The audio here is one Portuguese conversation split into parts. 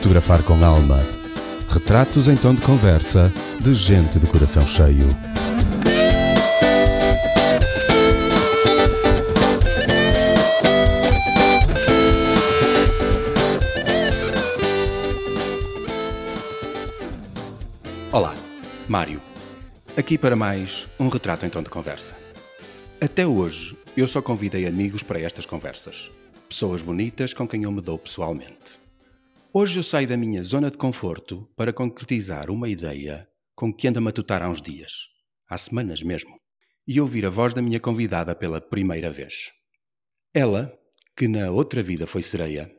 Fotografar com alma. Retratos em tom de conversa de gente de coração cheio. Olá, Mário. Aqui para mais um retrato em tom de conversa. Até hoje, eu só convidei amigos para estas conversas. Pessoas bonitas com quem eu me dou pessoalmente. Hoje eu saio da minha zona de conforto para concretizar uma ideia com que ando a matutar há uns dias, há semanas mesmo, e ouvir a voz da minha convidada pela primeira vez. Ela, que na outra vida foi sereia,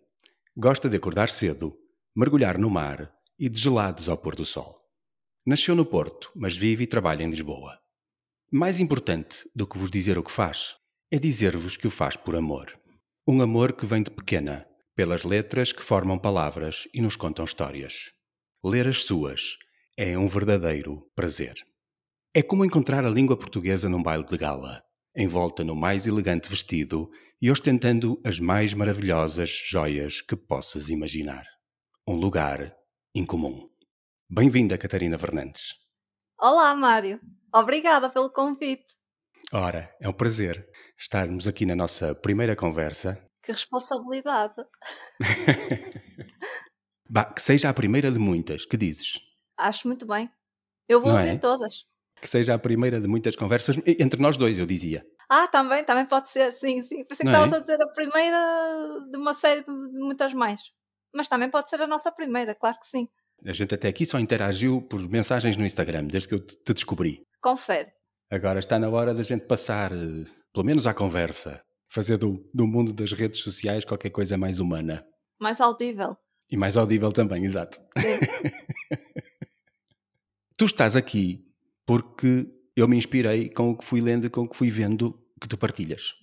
gosta de acordar cedo, mergulhar no mar e de gelados ao pôr do sol. Nasceu no Porto, mas vive e trabalha em Lisboa. Mais importante do que vos dizer o que faz, é dizer-vos que o faz por amor. Um amor que vem de pequena, pelas letras que formam palavras e nos contam histórias. Ler as suas é um verdadeiro prazer. É como encontrar a língua portuguesa num baile de gala, envolta no mais elegante vestido e ostentando as mais maravilhosas joias que possas imaginar. Um lugar incomum. Bem-vinda, Catarina Fernandes. Olá, Mário. Obrigada pelo convite. Ora, é um prazer estarmos aqui na nossa primeira conversa. Que responsabilidade. bah, que seja a primeira de muitas, que dizes? Acho muito bem. Eu vou Não ouvir é? todas. Que seja a primeira de muitas conversas entre nós dois, eu dizia. Ah, também, também pode ser, sim, sim. Pensei que Não é? estavas a dizer a primeira de uma série de muitas mais. Mas também pode ser a nossa primeira, claro que sim. A gente até aqui só interagiu por mensagens no Instagram, desde que eu te te descobri. Confere. Agora está na hora da gente passar, eh, pelo menos à conversa. Fazer do, do mundo das redes sociais qualquer coisa mais humana. Mais audível. E mais audível também, exato. Tu estás aqui porque eu me inspirei com o que fui lendo e com o que fui vendo que tu partilhas.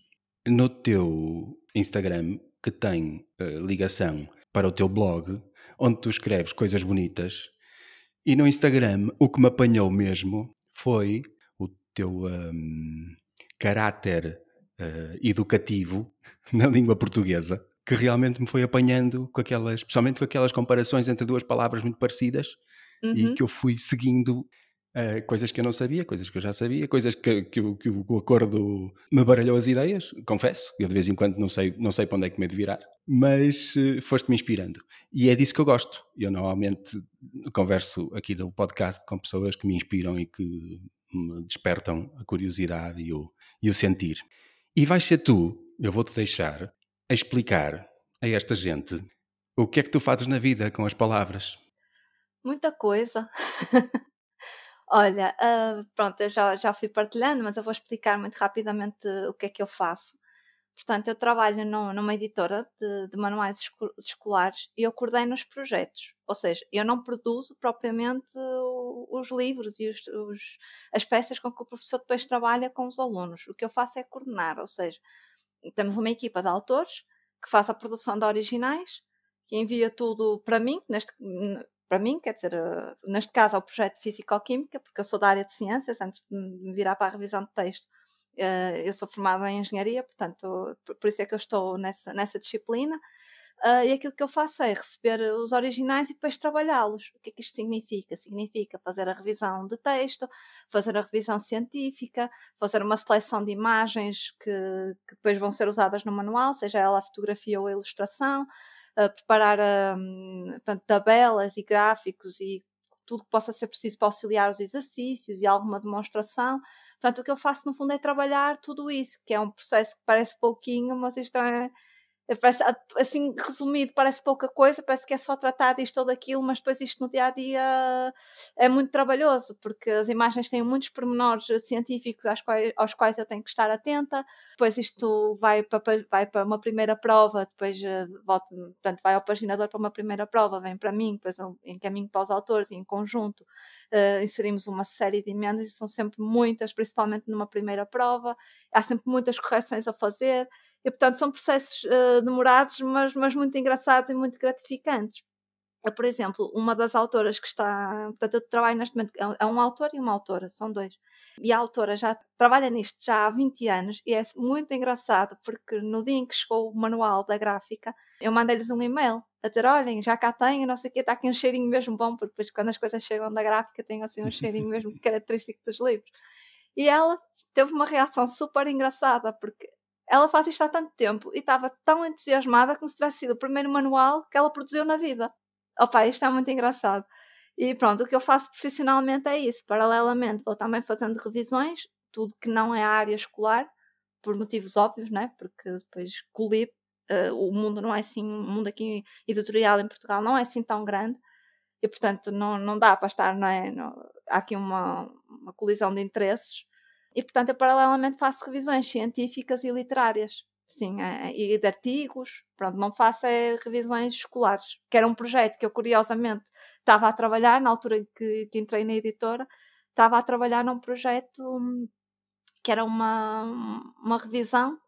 No teu Instagram, que tem eh, ligação para o teu blog, onde tu escreves coisas bonitas, e no Instagram o que me apanhou mesmo foi o teu hum, caráter eh, educativo na língua portuguesa, que realmente me foi apanhando com aquelas, especialmente com aquelas comparações entre duas palavras muito parecidas e Uhum. que eu fui seguindo eh, coisas que eu não sabia, coisas que eu já sabia, coisas que, que, o- que o acordo me baralhou as ideias, confesso. Eu de vez em quando não sei, não sei para onde é que me é de virar, mas eh, foste-me inspirando. E é disso que eu gosto. Eu normalmente converso aqui no podcast com pessoas que me inspiram e que me despertam a curiosidade e o, e o sentir. E vais ser tu, eu vou-te deixar, a explicar a esta gente o que é que tu fazes na vida com as palavras. Muita coisa. Olha, ah, pronto, eu já, já fui partilhando, mas eu vou explicar muito rapidamente o que é que eu faço. Portanto, eu trabalho num- numa editora de, de manuais esco- escolares e eu coordeno os projetos. Ou seja, eu não produzo propriamente o- os livros e os- os- as peças com que o professor depois trabalha com os alunos. O que eu faço é coordenar, ou seja, temos uma equipa de autores que faz a produção de originais, que envia tudo para mim, neste, para mim, quer dizer, eh, neste caso ao projeto de Físico-Química, porque eu sou da área de ciências, antes de me virar para a revisão de texto. Eh, Eu sou formada em engenharia, portanto, por isso é que eu estou nessa, nessa disciplina. Ah, e aquilo que eu faço é receber os originais e depois trabalhá-los. O que é que isto significa? Significa fazer a revisão de texto, fazer a revisão científica, fazer uma seleção de imagens que, que depois vão ser usadas no manual, seja ela a fotografia ou a ilustração, ah, preparar hum, portanto, tabelas e gráficos e tudo que possa ser preciso para auxiliar os exercícios e alguma demonstração. Portanto, o que eu faço no fundo é trabalhar tudo isso, que é um processo que parece pouquinho, mas isto é, Parece, assim, resumido, parece pouca coisa, parece que é só tratar disto ou daquilo, mas depois isto no dia a dia é muito trabalhoso, porque as imagens têm muitos pormenores científicos aos quais, aos quais eu tenho que estar atenta. Depois isto vai para, vai para uma primeira prova, depois eh, volto, portanto, vai ao paginador para uma primeira prova, vem para mim, depois encaminho para os autores e em conjunto eh, inserimos uma série de emendas e são sempre muitas, principalmente numa primeira prova. Há sempre muitas correções a fazer. E, portanto, são processos uh, demorados, mas, mas muito engraçados e muito gratificantes. Eu, por exemplo, uma das autoras que está. Portanto, eu trabalho neste momento. É um autor e uma autora, são dois. E a autora já trabalha nisto já há 20 anos e é muito engraçado porque no dia em que chegou o manual da gráfica, eu mandei-lhes um e-mail a dizer: olhem, já cá tenho, não sei o quê, está aqui um cheirinho mesmo bom, porque depois quando as coisas chegam da gráfica tem assim um cheirinho mesmo característico dos livros. E ela teve uma reação super engraçada, porque ela faz isto há tanto tempo e estava tão entusiasmada como se tivesse sido o primeiro manual que ela produziu na vida. Opa, isto é muito engraçado. E pronto, o que eu faço profissionalmente é isso. Paralelamente, vou também fazendo revisões, tudo que não é a área escolar, por motivos óbvios, né? porque depois colide. Uh, o mundo não é assim, o mundo aqui editorial em Portugal não é assim tão grande e portanto não, não dá para estar, não é? Não, há aqui uma, uma colisão de interesses e portanto eu paralelamente faço revisões científicas e literárias sim, é, e de artigos, pronto, não faço é, revisões escolares, que era um projeto que eu curiosamente estava a trabalhar, na altura que, que entrei na editora, estava a trabalhar num projeto hum, que era uma, uma revisão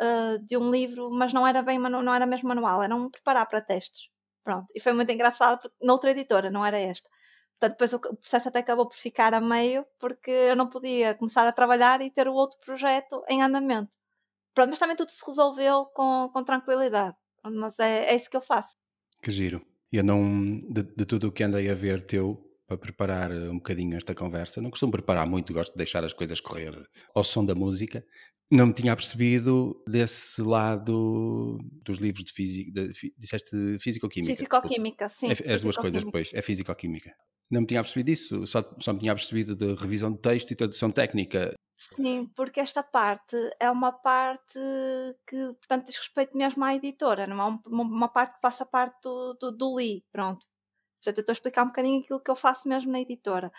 uh, de um livro, mas não era bem não era mesmo manual, era um preparar para testes. Pronto, e foi muito engraçado porque noutra editora, não era esta. Portanto, depois o, processo até acabou por ficar a meio, porque eu não podia começar a trabalhar e ter o outro projeto em andamento. Pronto, mas também tudo se resolveu com, com tranquilidade. Mas é, é isso que eu faço. Que giro. Eu não, de, de tudo o que andei a ver teu, para preparar um bocadinho esta conversa, não costumo preparar muito, gosto de deixar as coisas correr ao som da música. Não me tinha apercebido desse lado dos livros de física. De, disseste físico-química? Físico-química, sim. É, as duas coisas depois, é físico-química. Não me tinha apercebido disso, só, só me tinha apercebido de revisão de texto e tradução técnica. Sim, porque esta parte é uma parte que, portanto, diz respeito mesmo à editora, não é uma, uma parte que faça parte do, do, do Li, pronto. Portanto, eu estou a explicar um bocadinho aquilo que eu faço mesmo na editora.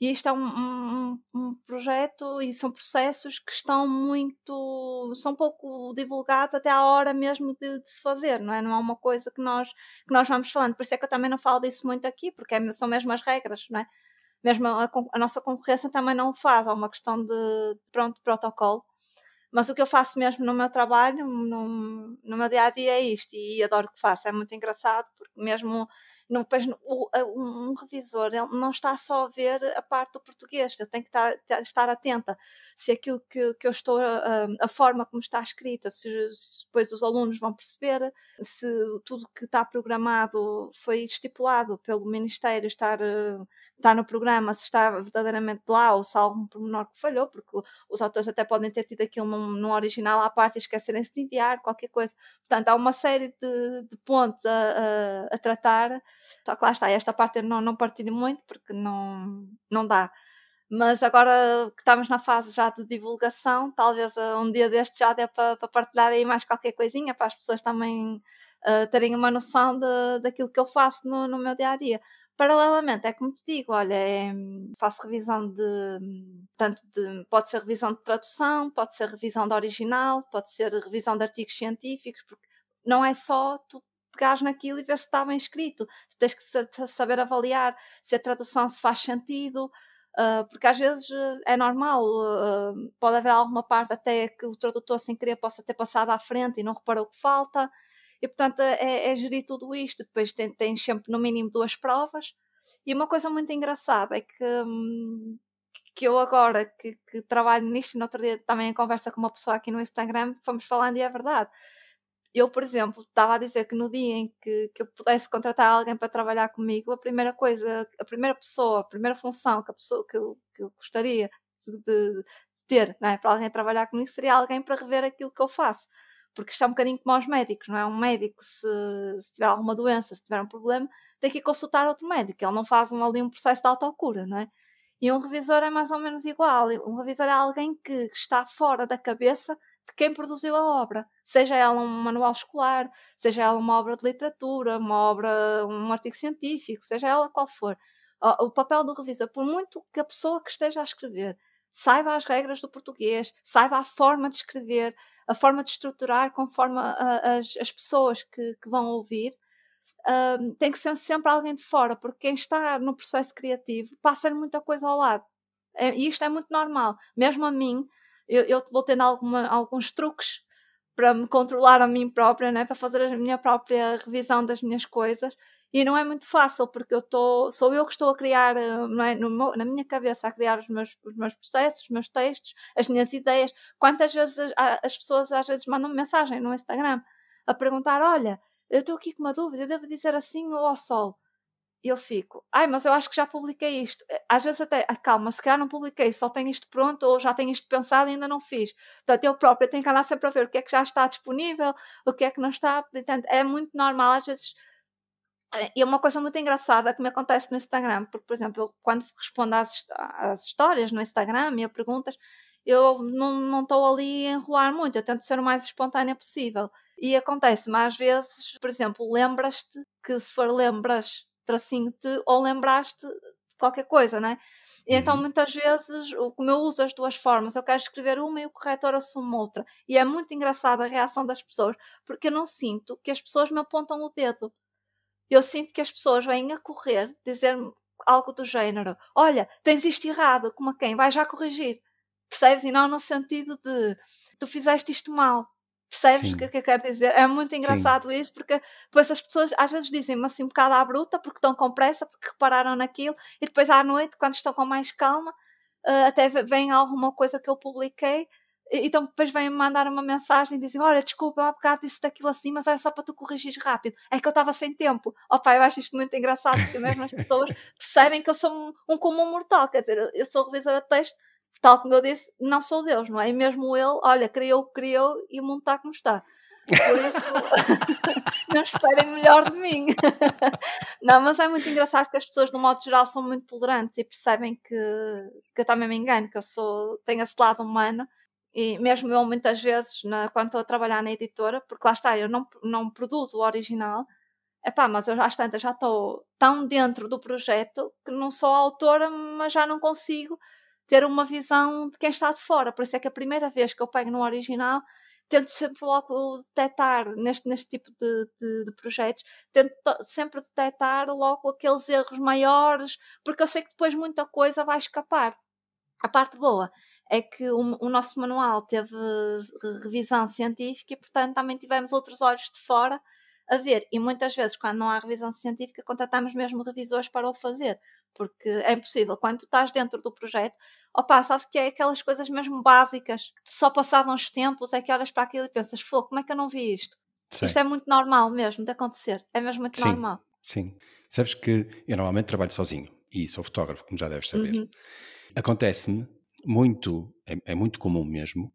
E isto é um, um, um, projeto e são processos que estão muito. são pouco divulgados até à hora mesmo de, de, se fazer, não é? Não é uma coisa que nós, que nós vamos falando. Por isso é que eu também não falo disso muito aqui, porque é, são mesmo as regras, não é? Mesmo a, a, nossa concorrência também não o faz, é uma questão de, de, pronto, de protocolo. Mas o que eu faço mesmo no meu trabalho, no, no meu dia a dia, é isto, e adoro o que faço. É muito engraçado, porque mesmo não, depois, o, um revisor não está só a ver a parte do português, eu tenho que estar, estar atenta. Se aquilo que, que eu estou, a, a forma como está escrita, se, se depois os alunos vão perceber, se tudo que está programado foi estipulado pelo Ministério estar, estar no programa, se está verdadeiramente lá ou se há algum pormenor que falhou, porque os autores até podem ter tido aquilo num, num original à parte e esquecerem-se de enviar, qualquer coisa. Portanto, há uma série de, de pontos a, a, a tratar só que lá está, esta parte eu não, não partilho muito porque não, não dá. Mas agora que estamos na fase já de divulgação, talvez uh, um dia deste já dê para, para partilhar aí mais qualquer coisinha para as pessoas também uh, terem uma noção de, daquilo que eu faço no, no meu dia a dia. Paralelamente, é como te digo, olha, é, faço revisão de tanto de pode ser revisão de tradução, pode ser revisão de original, pode ser revisão de artigos científicos, porque não é só tu pegares naquilo e ver se está bem escrito. Tu tens que saber avaliar se a tradução se faz sentido, uh, porque às vezes é normal, uh, pode haver alguma parte até que o tradutor sem querer possa ter passado à frente e não reparou que falta. E portanto é, é gerir tudo isto. Depois tens sempre no mínimo duas provas. E uma coisa muito engraçada é que, hum, que eu agora que, que, trabalho nisto, e no outro dia também em conversa com uma pessoa aqui no Instagram, fomos falando e é verdade eu, por exemplo, estava a dizer que no dia em que, que eu pudesse contratar alguém para trabalhar comigo, a primeira coisa, a primeira pessoa, a primeira função que, a pessoa, que, eu, que eu gostaria de, de ter é? para alguém trabalhar comigo seria alguém para rever aquilo que eu faço. Porque é um bocadinho como aos médicos, não é? Um médico, se, se tiver alguma doença, se tiver um problema, tem que ir consultar outro médico. Ele não faz um, ali um processo de autocura, não é? E um revisor é mais ou menos igual. Um revisor é alguém que está fora da cabeça de quem produziu a obra, seja ela um manual escolar, seja ela uma obra de literatura, uma obra, um artigo científico, seja ela qual for. O papel do revisor, por muito que a pessoa que esteja a escrever saiba as regras do português, saiba a forma de escrever, a forma de estruturar conforme as, as pessoas que, que vão ouvir, um, tem que ser sempre alguém de fora, porque quem está no processo criativo passa muita coisa ao lado. É, e isto é muito normal. Mesmo a mim, eu, eu vou tendo alguma, alguns truques para me controlar a mim própria, né? para fazer a minha própria revisão das minhas coisas. E não é muito fácil, porque eu estou, sou eu que estou a criar, eh, é? na minha cabeça, a criar os meus, os meus processos, os meus textos, as minhas ideias. Quantas vezes as pessoas às vezes mandam mensagem no Instagram a perguntar: Olha, eu estou aqui com uma dúvida, eu devo dizer assim ou ao sol? E eu fico, ai, mas eu acho que já publiquei isto. Eh, às vezes até, ah, calma, se calhar não publiquei, só tenho isto pronto ou já tenho isto pensado e ainda não fiz. Portanto, eu própria tenho que andar sempre a ver o que é que já está disponível, o que é que não está. Portanto, é muito normal, às vezes. E é uma coisa muito engraçada que me acontece no Instagram, porque, por exemplo, eu, quando respondo às, às histórias no Instagram e a perguntas, eu não estou ali a enrolar muito, eu tento ser o mais espontânea possível. E acontece-me às vezes, por exemplo, lembras-te que se for lembras tracinho-te ou lembraste de qualquer coisa, né? E então uhum. muitas vezes, como eu uso as duas formas, eu quero escrever uma e o corretor assume outra. E é muito engraçada a reação das pessoas, porque eu não sinto que as pessoas me apontam o dedo. Eu sinto que as pessoas vêm a correr, dizer-me algo do género: Olha, tens isto errado, como a quem? Vai já corrigir. Percebes? E não no sentido de tu fizeste isto mal. Percebes o que, que eu quero dizer? É muito engraçado Sim. isso, porque depois as pessoas às vezes dizem-me assim um bocado à bruta, porque estão com pressa, porque repararam naquilo, e depois à noite, quando estão com mais calma, uh, até vem alguma coisa que eu publiquei, então depois vêm-me mandar uma mensagem e dizem: Olha, desculpa, eu há bocado disse daquilo assim, mas era só para tu corrigir rápido. É que eu estava sem tempo. Opa, eu acho isto muito engraçado, porque mesmo as pessoas percebem que eu sou um, um comum mortal, quer dizer, eu sou revisora de texto tal como eu disse, não sou Deus, não é? E mesmo ele, olha, criou o que criou e o mundo está como está. Por isso, não esperem melhor de mim. não, mas é muito engraçado que as pessoas, no modo geral, são muito tolerantes e percebem que, que eu também me engano, que eu sou, tenho esse lado humano. E mesmo eu, muitas vezes, na, quando estou a trabalhar na editora, porque lá está, eu não, não produzo o original, Epá, mas eu às tantas já estou tão dentro do projeto que não sou autora, mas já não consigo ter uma visão de quem está de fora. Por isso é que a primeira vez que eu pego no original, tento sempre logo detectar neste, neste tipo de, de, de projetos, tento sempre detectar logo aqueles erros maiores, porque eu sei que depois muita coisa vai escapar. A parte boa é que o, o, nosso manual teve revisão científica e, portanto, também tivemos outros olhos de fora a ver. E muitas vezes, quando não há revisão científica, contratamos mesmo revisores para o fazer, porque é impossível. Quando tu estás dentro do projeto, opa, sabes que é aquelas coisas mesmo básicas, só passados uns tempos é que olhas para aquilo e pensas, fogo, como é que eu não vi isto? Sim. Isto é muito normal mesmo de acontecer, é mesmo muito sim, normal. Sim, sabes que eu normalmente trabalho sozinho e sou fotógrafo, como já deves saber. Uhum. Acontece-me muito, é, é muito comum mesmo,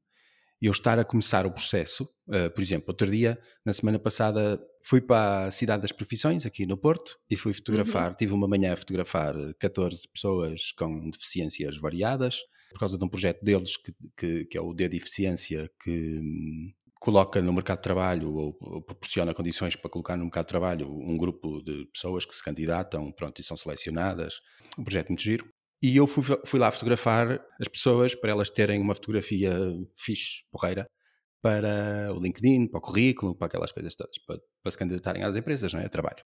eu estar a começar o processo. Uh, por exemplo, outro dia, na semana passada, fui para a Cidade das Profissões, aqui no Porto, e fui fotografar. Uhum. Tive uma manhã a fotografar 14 pessoas com deficiências variadas, por causa de um projeto deles, que, que, que é o D de Eficiência, que hum, coloca no mercado de trabalho ou, ou, proporciona condições para colocar no mercado de trabalho um grupo de pessoas que se candidatam pronto, e são selecionadas. Um projeto muito giro. E eu fui, fui, lá fotografar as pessoas para elas terem uma fotografia fixe, porreira, para o LinkedIn, para o currículo, para aquelas coisas todas, para, para se candidatarem às empresas, não é? A trabalho.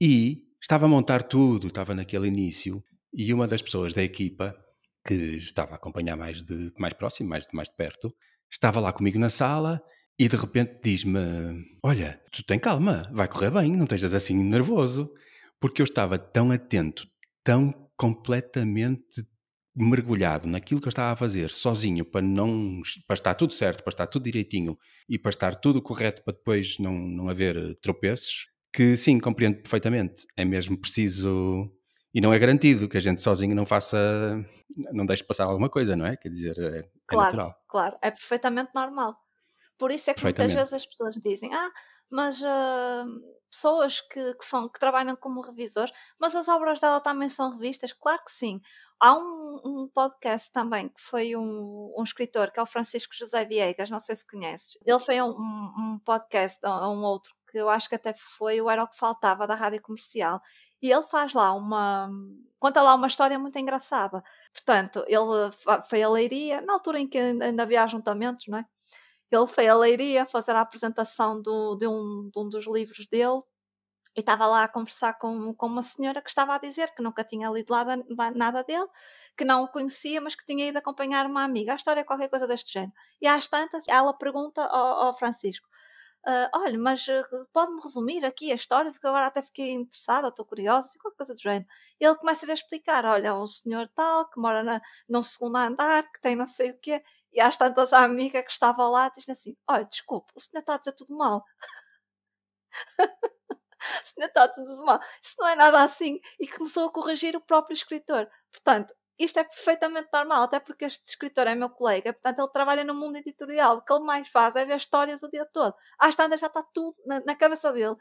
E estava a montar tudo, estava naquele início, e uma das pessoas da equipa, que estava a acompanhar mais de mais próximo, mais, mais de perto, estava lá comigo na sala e de repente diz-me: Olha, tu tem calma, vai correr bem, não estejas assim nervoso. Porque eu estava tão atento, tão completamente mergulhado naquilo que eu estava a fazer sozinho para não para estar tudo certo, para estar tudo direitinho e para estar tudo correto para depois não, não haver eh, tropeços, que sim, compreendo perfeitamente. É mesmo preciso e não é garantido que a gente sozinho não faça, não deixe passar alguma coisa, não é? Quer dizer, é, é claro, natural. Claro, é perfeitamente normal. Por isso é que muitas vezes as pessoas dizem, ah, mas uh, pessoas que, que, são, que trabalham como revisores, mas as obras dela também são revistas? Claro que sim. Há um, um podcast também que foi um, um, escritor, que é o Francisco José Viegas, não sei se conheces. Ele fez um, um podcast um outro que eu acho que até foi o Era o que Faltava da Rádio Comercial. E ele faz lá uma. conta lá uma história muito engraçada. Portanto, ele foi a Leiria, na altura em que ainda havia ajuntamentos, não é? Ele foi a Leiria fazer a apresentação do, de, um, de um dos livros dele e estava lá a conversar com, com uma senhora que estava a dizer que nunca tinha lido nada, dele, que não o conhecia, mas que tinha ido acompanhar uma amiga. A história é qualquer coisa deste género. E às tantas, ela pergunta ao, ao Francisco: Uh, olha, mas uh, pode-me resumir aqui a história, porque agora até fiquei interessada, estou curiosa, assim, qualquer coisa do género. E ele começa a explicar: olha, um senhor tal que mora na, num segundo andar, que tem não sei o quê. E às tantas a amiga que estava lá diz assim: olha, desculpe, o senhor está a dizer tudo mal. o senhor está tudo mal. Isso não é nada assim. E começou a corrigir o próprio escritor. Portanto, isto é perfeitamente normal, até porque este escritor é meu colega, portanto ele trabalha no mundo editorial. O que ele mais faz é ver histórias o dia todo. Às tantas já está tudo na, na cabeça dele.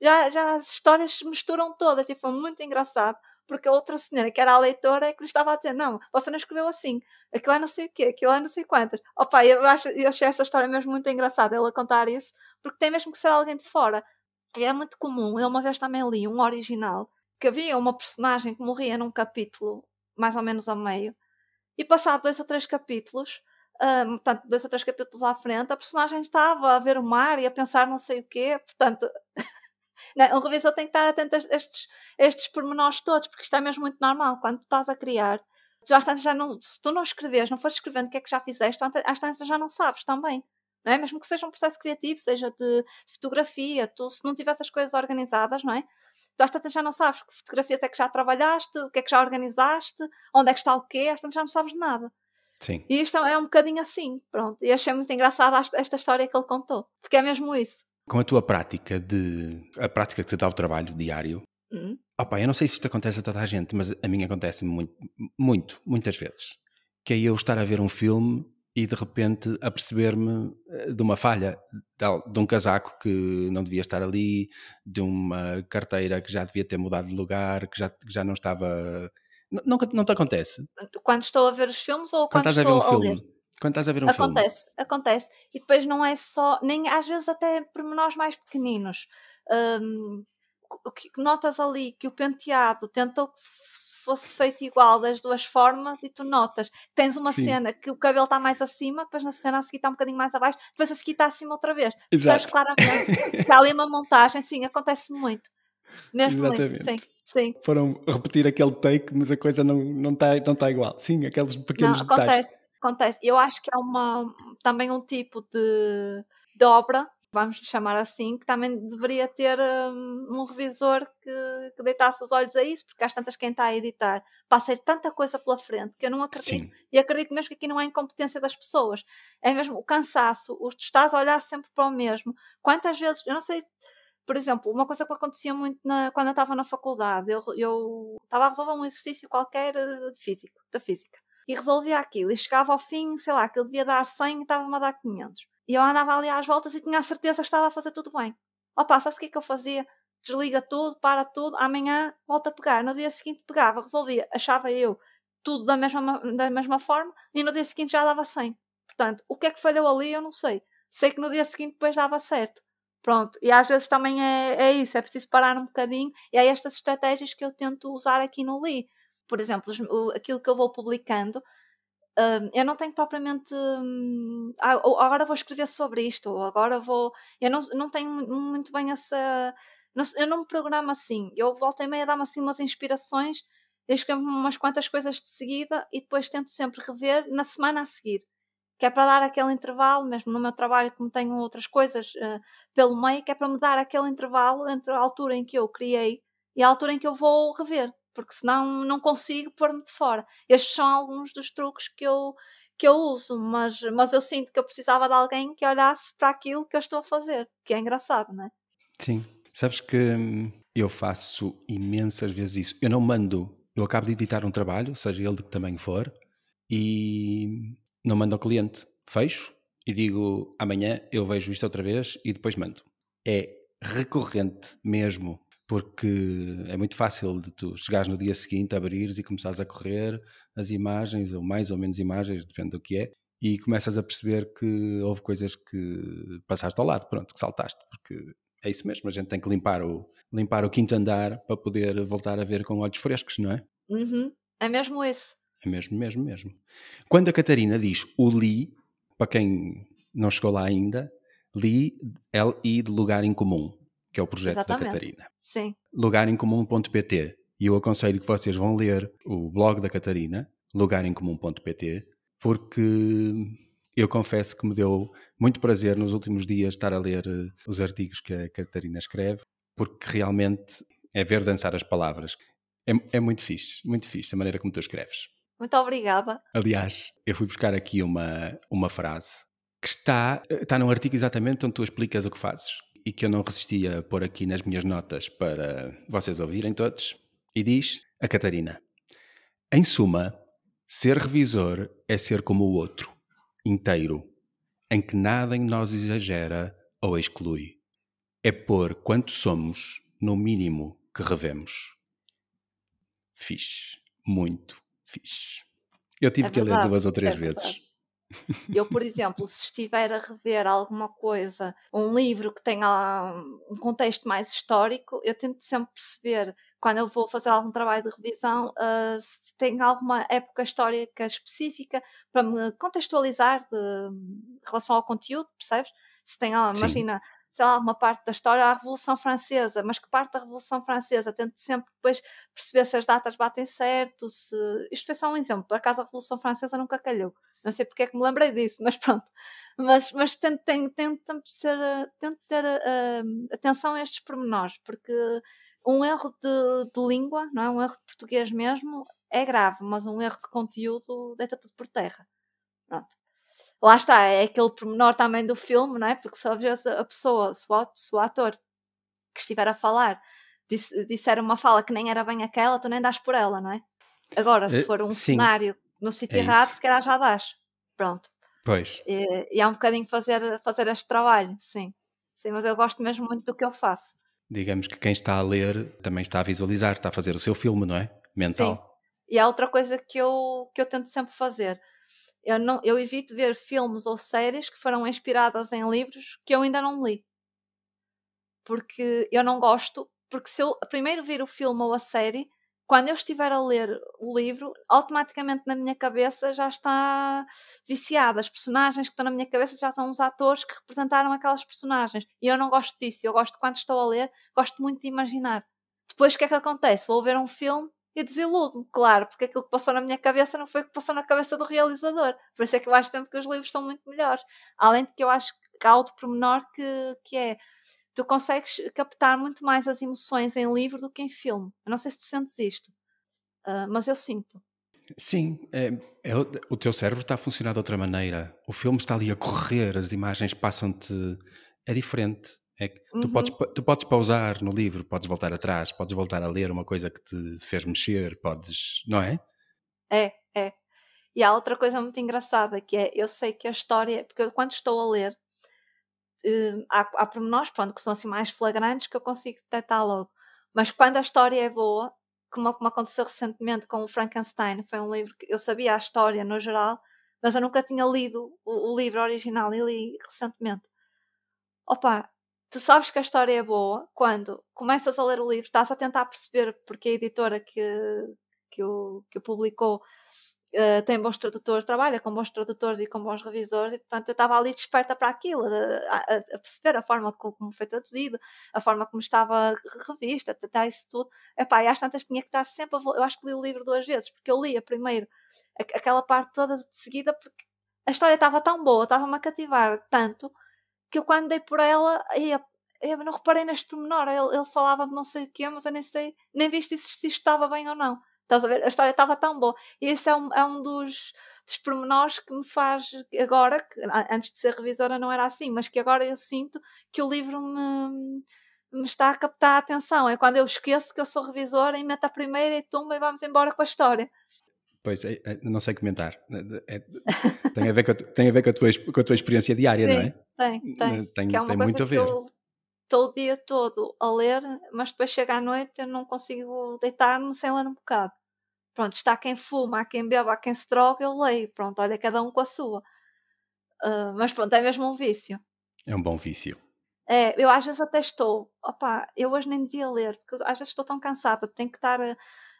Já, já as histórias se misturam todas e foi muito engraçado porque a outra senhora, que era a leitora, é que lhe estava a dizer: Não, você não escreveu assim, aquilo é não sei o quê, aquilo é não sei quantas. Opa, eu, acho, eu achei essa história mesmo muito engraçada, ele a contar isso, porque tem mesmo que ser alguém de fora. E é muito comum. Eu uma vez também li um original que havia uma personagem que morria num capítulo mais ou menos ao meio. E passado dois ou três capítulos, um, portanto, dois ou três capítulos à frente, a personagem estava a ver o mar e a pensar não sei o quê, portanto, um revisor tem que estar atento a estes, a estes pormenores todos, porque isto é mesmo muito normal. Quando tu estás a criar, já, já não, se tu não escreves, não fores escrevendo o que é que já fizeste, às tantas já não sabes também não é? Mesmo que seja um processo criativo, seja de, fotografia, tu se não tivesse as coisas organizadas, não é? Tu às tantas já não sabes que fotografias é que já trabalhaste, o que é que já organizaste, onde é que está o quê, às tantas já não sabes nada. Sim. E isto é um bocadinho assim, pronto. E achei muito engraçada esta história que ele contou, porque é mesmo isso. Com a tua prática de. a prática que te dá o trabalho diário. Hum. Opa, eu não sei se isto acontece a toda a gente, mas a mim acontece muito, muito, muitas vezes. Que é eu estar a ver um filme e de repente aperceber-me eh, de uma falha, de um casaco que não devia estar ali, de uma carteira que já devia ter mudado de lugar, que já, que já não estava. Não, não, te acontece? Quando estou a ver os filmes ou quando, quando estás estou a ver um a filme? Ler? Quando estás a ver um acontece, filme? Acontece, E depois não é só, nem às vezes até pormenores mais pequeninos. Um, que notas ali que o penteado tentou que fosse feito igual das duas formas e tu notas. Tens uma Sim. cena que o cabelo está mais acima, depois na cena a seguir está um bocadinho mais abaixo, depois a seguir está acima outra vez. Exato. Percebes claramente que há ali uma montagem, sim, acontece muito. Mesmo Exatamente. muito, sim, sim. Foram repetir aquele take, mas a coisa não está não tá, não tá igual. Sim, aqueles pequenos não, acontece, detalhes. Acontece, Eu acho que é uma, também um tipo de, de obra vamos chamar assim, que também deveria ter um, um revisor que, que, deitasse os olhos a isso, porque às tantas quem está a editar passa tanta coisa pela frente que eu não acredito. Sim. E acredito mesmo que aqui não é incompetência das pessoas, é mesmo o cansaço, o, tu estás a olhar sempre para o mesmo. Quantas vezes, eu não sei, por exemplo, uma coisa que acontecia muito na, quando eu estava na faculdade, eu, eu estava a resolver um exercício qualquer eh, de físico, da física. E resolvia aquilo, e chegava ao fim, sei lá, que ele devia dar 100 e estava-me a dar 500 e eu andava ali às voltas e tinha a certeza que estava a fazer tudo bem. Opa, sabes o que é que eu fazia? Desliga tudo, para tudo, amanhã volta a pegar. No dia seguinte pegava, resolvia, achava eu tudo da mesma, da mesma forma e no dia seguinte já dava 100. Portanto, o que é que falhou ali eu não sei. Sei que no dia seguinte depois dava certo. Pronto, e às vezes também é, é isso, é preciso parar um bocadinho e é estas estratégias que eu tento usar aqui no Li. Por exemplo, aquilo que eu vou publicando, Uh, eu não tenho propriamente. Um, ah, agora vou escrever sobre isto, ou agora vou. Eu não, não tenho muito bem essa. Não, eu não me programo assim. Eu volto e meia, dá-me assim umas inspirações, eu escrevo umas quantas coisas de seguida e depois tento sempre rever na semana a seguir. Que é para dar aquele intervalo, mesmo no meu trabalho, como tenho outras coisas uh, pelo meio, que é para me dar aquele intervalo entre a altura em que eu criei e a altura em que eu vou rever porque senão não consigo pôr-me de fora. Estes são alguns dos truques que eu, que eu uso, mas, mas eu sinto que eu precisava de alguém que olhasse para aquilo que eu estou a fazer, que é engraçado, não é? Sim, sabes que hum, eu faço imensas vezes isso. Eu não mando, eu acabo de editar um trabalho, seja ele de que tamanho for, e não mando ao cliente. Fecho e digo amanhã eu vejo isto outra vez e depois mando. É recorrente mesmo porque é muito fácil de tu chegares no dia seguinte, abrires e começares a correr as imagens, ou mais ou menos imagens, depende do que é, e começas a perceber que houve coisas que passaste ao lado, pronto, que saltaste, porque é isso mesmo, a gente tem que limpar o, limpar o quinto andar para poder voltar a ver com olhos frescos, não é? Uhum. É mesmo isso. É mesmo, mesmo, mesmo. Quando a Catarina diz o li, para quem não chegou lá ainda, li, L-I de lugar em comum que é o projeto Exatamente. da Catarina. Sim. Lugaremcomum.pt. E eu aconselho que vocês vão ler o blog da Catarina, lugaremcomum.pt, porque Eu confesso que me deu muito prazer nos últimos dias estar a ler eh, os artigos que a Catarina escreve, porque realmente é ver dançar as palavras. É, é muito fixe, muito fixe a maneira como tu escreves. Muito obrigada. Aliás, eu fui buscar aqui uma, uma frase que está, está num artigo exatamente onde tu explicas o que fazes e que eu não resistia a pôr aqui nas minhas notas para vocês ouvirem todos. E diz a Catarina: Em suma, ser revisor é ser como o outro, inteiro, em que nada em nós exagera ou exclui. É pôr quanto somos no mínimo que revemos. Fixe, muito fixe. Eu tive é que ler duas ou três é vezes. Eu, por exemplo, se estiver a rever alguma coisa, um livro que tenha um contexto mais histórico, eu tento sempre perceber, quando eu vou fazer algum trabalho de revisão, uh, se tem alguma época histórica específica para me contextualizar de, em relação ao conteúdo, percebes? Se tem, imagina, sei lá, uma parte da história a Revolução Francesa, mas que parte da Revolução Francesa? Tento sempre depois perceber se as datas batem certo, se... Isto foi só um exemplo, por acaso a Revolução Francesa nunca calhou. Não sei porque é que me lembrei disso, mas pronto. Mas, mas tento, tento, tento, ser, tento ter uh, atenção a estes pormenores, porque um erro de, de língua, não é? um erro de português mesmo, é grave, mas um erro de conteúdo deita tudo por terra. Pronto lá está, é aquele pormenor também do filme, não é? Porque se a pessoa, se o, se o ator que estiver a falar disse, disser uma fala que nem era bem aquela, tu nem dás por ela, não é? Agora, se eh, for um Sim. cenário no sítio é errado, se calhar já dás. Pronto. Pois. E, e é um bocadinho fazer, fazer este trabalho, sim. Sim, mas eu gosto mesmo muito do que eu faço. Digamos que quem está a ler também está a visualizar, está a fazer o seu filme, não é? Mental. Sim. E é outra coisa que eu, que eu tento sempre fazer eu, não, eu evito ver filmes ou séries que foram inspiradas em livros que eu ainda não li. Porque eu não gosto, porque se eu primeiro vir o filme ou a série, quando eu estiver a ler o livro, automaticamente na minha cabeça já está viciada. As personagens que estão na minha cabeça já são os atores que representaram aquelas personagens. E eu não gosto disso. Eu gosto, quando estou a ler, gosto muito de imaginar. Depois o que é que acontece? Vou ver um filme e desiludo-me, claro, porque aquilo que passou na minha cabeça não foi o que passou na cabeça do realizador. Por isso é que eu acho sempre que os livros são muito melhores. Além de que eu acho que há outro pormenor que, que é tu consegues captar muito mais as emoções em livro do que em filme. Eu não sei se tu sentes isto, uh, mas eu sinto. Sim, é, é, o teu cérebro está a funcionar de outra maneira. O filme está ali a correr, as imagens passam-te. É diferente. É que uhum. tu, podes, tu podes pausar no livro, podes voltar atrás, podes voltar a ler uma coisa que te fez mexer, podes, não é? É, é. E há outra coisa muito engraçada que é, eu sei que a história, porque eu, quando estou a ler, uh, há, há pormenores, pronto, que são assim mais flagrantes que eu consigo detectar logo. Mas quando a história é boa, como, como aconteceu recentemente com o Frankenstein, foi um livro que eu sabia a história no geral, mas eu nunca tinha lido o, o livro original e li recentemente. Opa, tu sabes que a história é boa quando começas a ler o livro, estás a tentar perceber porque a editora que, que, o, que o publicou uh, tem bons tradutores, trabalha com bons tradutores e com bons revisores, e portanto eu estava ali desperta para aquilo, a, a, a, perceber a forma como foi traduzido, a forma como estava revista, até isso tudo. Epá, e às tantas tinha que estar sempre Eu acho que li o livro duas vezes, porque eu lia primeiro aquela parte toda de seguida, porque a história estava tão boa, estava-me a cativar tanto que eu quando dei por ela, eu, eu não reparei neste pormenor. Ele, ele falava de não sei o quê, mas eu nem sei, nem viste se, se estava bem ou não. Estás a ver? A história estava tão boa. E esse é um, é um dos, dos pormenores que me faz agora, que antes de ser revisora não era assim, mas que agora eu sinto que o livro me, me está a captar a atenção. É quando eu esqueço que eu sou revisora e meto a primeira e tumba e vamos embora com a história. Pois, é, é, não sei comentar. É, tem, a ver com a, tem a ver com a, tua, com a tua experiência diária, Sim, não é? Tem, tem. Tem, que é uma tem coisa muito a ver. Que eu estou o dia todo a ler, mas depois chega à noite eu não consigo deitar-me sem ler um bocado. Pronto, está quem fuma, há quem bebe, há quem se droga, eu leio. Pronto, olha, cada um com a sua. Uh, mas pronto, é mesmo um vício. É um bom vício. É, eu às vezes até estou, opá, eu hoje nem devia ler, porque às vezes estou tão cansada, tenho que estar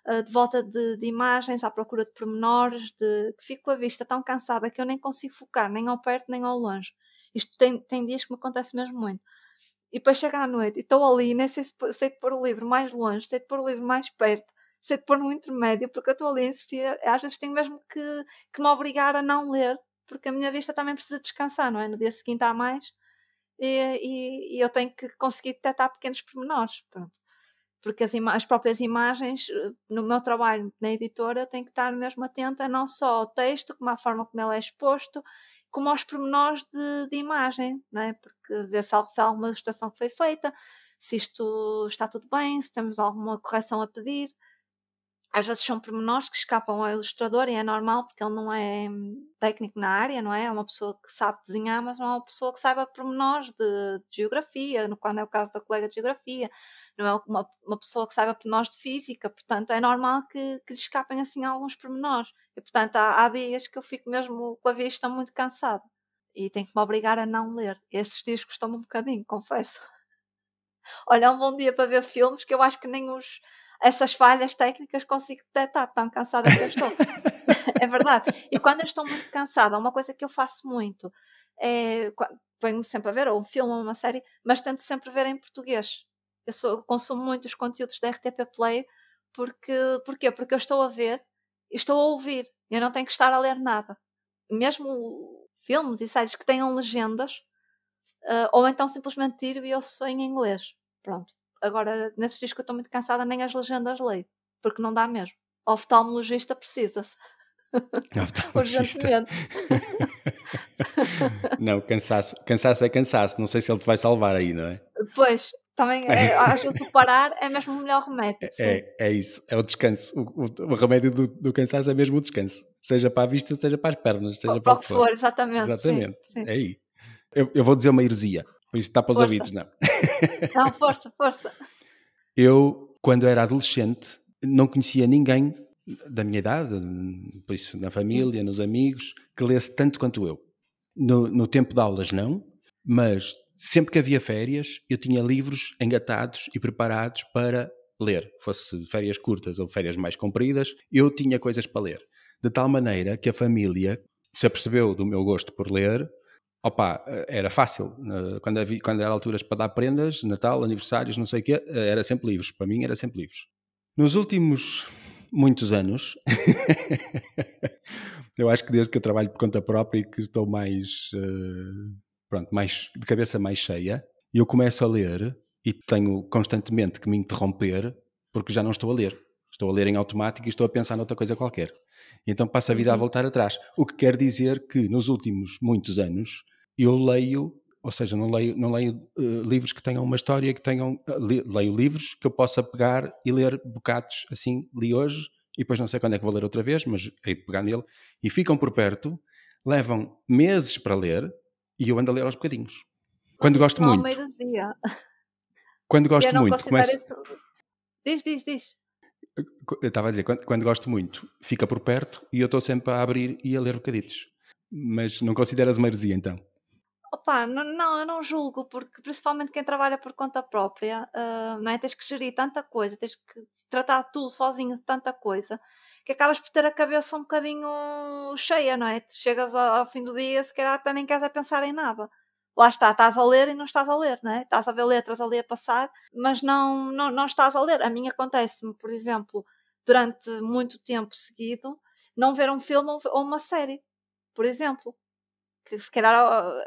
uh, de volta de, de, imagens, à procura de pormenores, de que fico com a vista tão cansada que eu nem consigo focar, nem ao perto nem ao longe. Isto tem, tem dias que me acontece mesmo muito. E depois chega à noite e estou ali, nem sei se sei de pôr o livro mais longe, sei de pôr o livro mais perto, sei de pôr no intermédio, porque eu estou ali a insistir. Às vezes tenho mesmo que, que me obrigar a não ler, porque a minha vista também precisa descansar, não é? No dia seguinte há mais e, e, e eu tenho que conseguir detectar pequenos pormenores. Pronto porque as, as, próprias imagens, eh, no meu trabalho na editora, eu tenho que estar mesmo atenta não só ao texto, como à forma como ele é exposto, como aos pormenores de, de imagem, não é? porque ver se há alguma ilustração que foi feita, se isto está tudo bem, se temos alguma correção a pedir às vezes são pormenores que escapam ao ilustrador e é normal porque ele não é técnico na área, não é? É uma pessoa que sabe desenhar, mas não é uma pessoa que saiba pormenores de, de geografia, quando é o caso da colega de geografia, não é uma, uma pessoa que saiba pormenores de física, portanto é normal que, que lhe escapem assim alguns pormenores. E portanto há, há dias que eu fico mesmo com a vista muito cansada e tenho que me obrigar a não ler. Esses dias custam-me um bocadinho, confesso. Olha, é um bom dia para ver filmes que eu acho que nem os essas falhas técnicas consigo detectar, tão cansada que eu estou. é verdade. E quando eu estou muito cansada, uma coisa que eu faço muito é. Venho sempre a ver, ou um filme ou uma série, mas tento sempre ver em português. Eu sou, consumo muito os conteúdos da RTP Play, porque, porquê? Porque eu estou a ver e estou a ouvir. Eu não tenho que estar a ler nada. Mesmo filmes e séries que tenham legendas, uh, ou então simplesmente tiro e eu sou em inglês. Pronto. Agora, nesses dias que eu estou muito cansada, nem as legendas leio, porque não dá mesmo. Oftalmologista precisa-se. Urgentemente. não, cansaço, cansaço é cansaço. Não sei se ele te vai salvar aí, não é? Pois, também é, às vezes o parar é mesmo o melhor remédio. É, é, é, isso, é o descanso. O, o, o remédio do, do, cansaço é mesmo o descanso. Seja para a vista, seja para as pernas, seja para, o que for. Exatamente. Exatamente. Sim, sim. É aí. Eu, eu, vou dizer uma heresia. Por isso está para os força. ouvidos, não. Não, força, força. Eu, quando era adolescente, não conhecia ninguém da minha idade, por isso na família, nos amigos, que lesse tanto quanto eu. No, no tempo de aulas, não, mas sempre que havia férias, eu tinha livros engatados e preparados para ler. Fosse férias curtas ou férias mais compridas, eu tinha coisas para ler. De tal maneira que a família se apercebeu do meu gosto por ler opa, era fácil. Quando, havia, quando era alturas para dar prendas, Natal, aniversários, não sei o quê, era sempre livros. Para mim era sempre livros. Nos últimos muitos anos, eu acho que desde que eu trabalho por conta própria e que estou mais, uh, pronto, mais de cabeça mais cheia, eu começo a ler e tenho constantemente que me interromper porque já não estou a ler. Estou a ler em automático e estou a pensar noutra coisa qualquer. E então passo a vida uhum. a voltar atrás. O que quer dizer que nos últimos muitos anos eu leio, ou seja, não leio, não leio uh, livros que tenham uma história, que tenham. Uh, leio livros que eu possa pegar e ler bocados assim, li hoje, e depois não sei quando é que vou ler outra vez, mas hei de pegar nele, e ficam por perto, levam meses para ler, e eu ando a ler aos bocadinhos. Quando gosto muito. Dia. Quando gosto muito. Começo... Isso... Diz, diz, diz. Eu estava a dizer, quando, quando, gosto muito, fica por perto e eu estou sempre a abrir e a ler bocaditos. Mas não consideras uma heresia então? Opa, não, não, eu não julgo, porque principalmente quem trabalha por conta própria, uh, não é? tens que gerir tanta coisa, tens que tratar tu sozinho de tanta coisa, que acabas por ter a cabeça um bocadinho cheia, não é? Tu chegas ao, ao fim do dia, se calhar até nem queres é pensar em nada. Lá está, estás a ler e não estás a ler, não é? Estás a ver letras ali a passar, mas não, não, não estás a ler. A mim acontece-me, por exemplo, durante muito tempo seguido, não ver um filme ou uma série, por exemplo que se calhar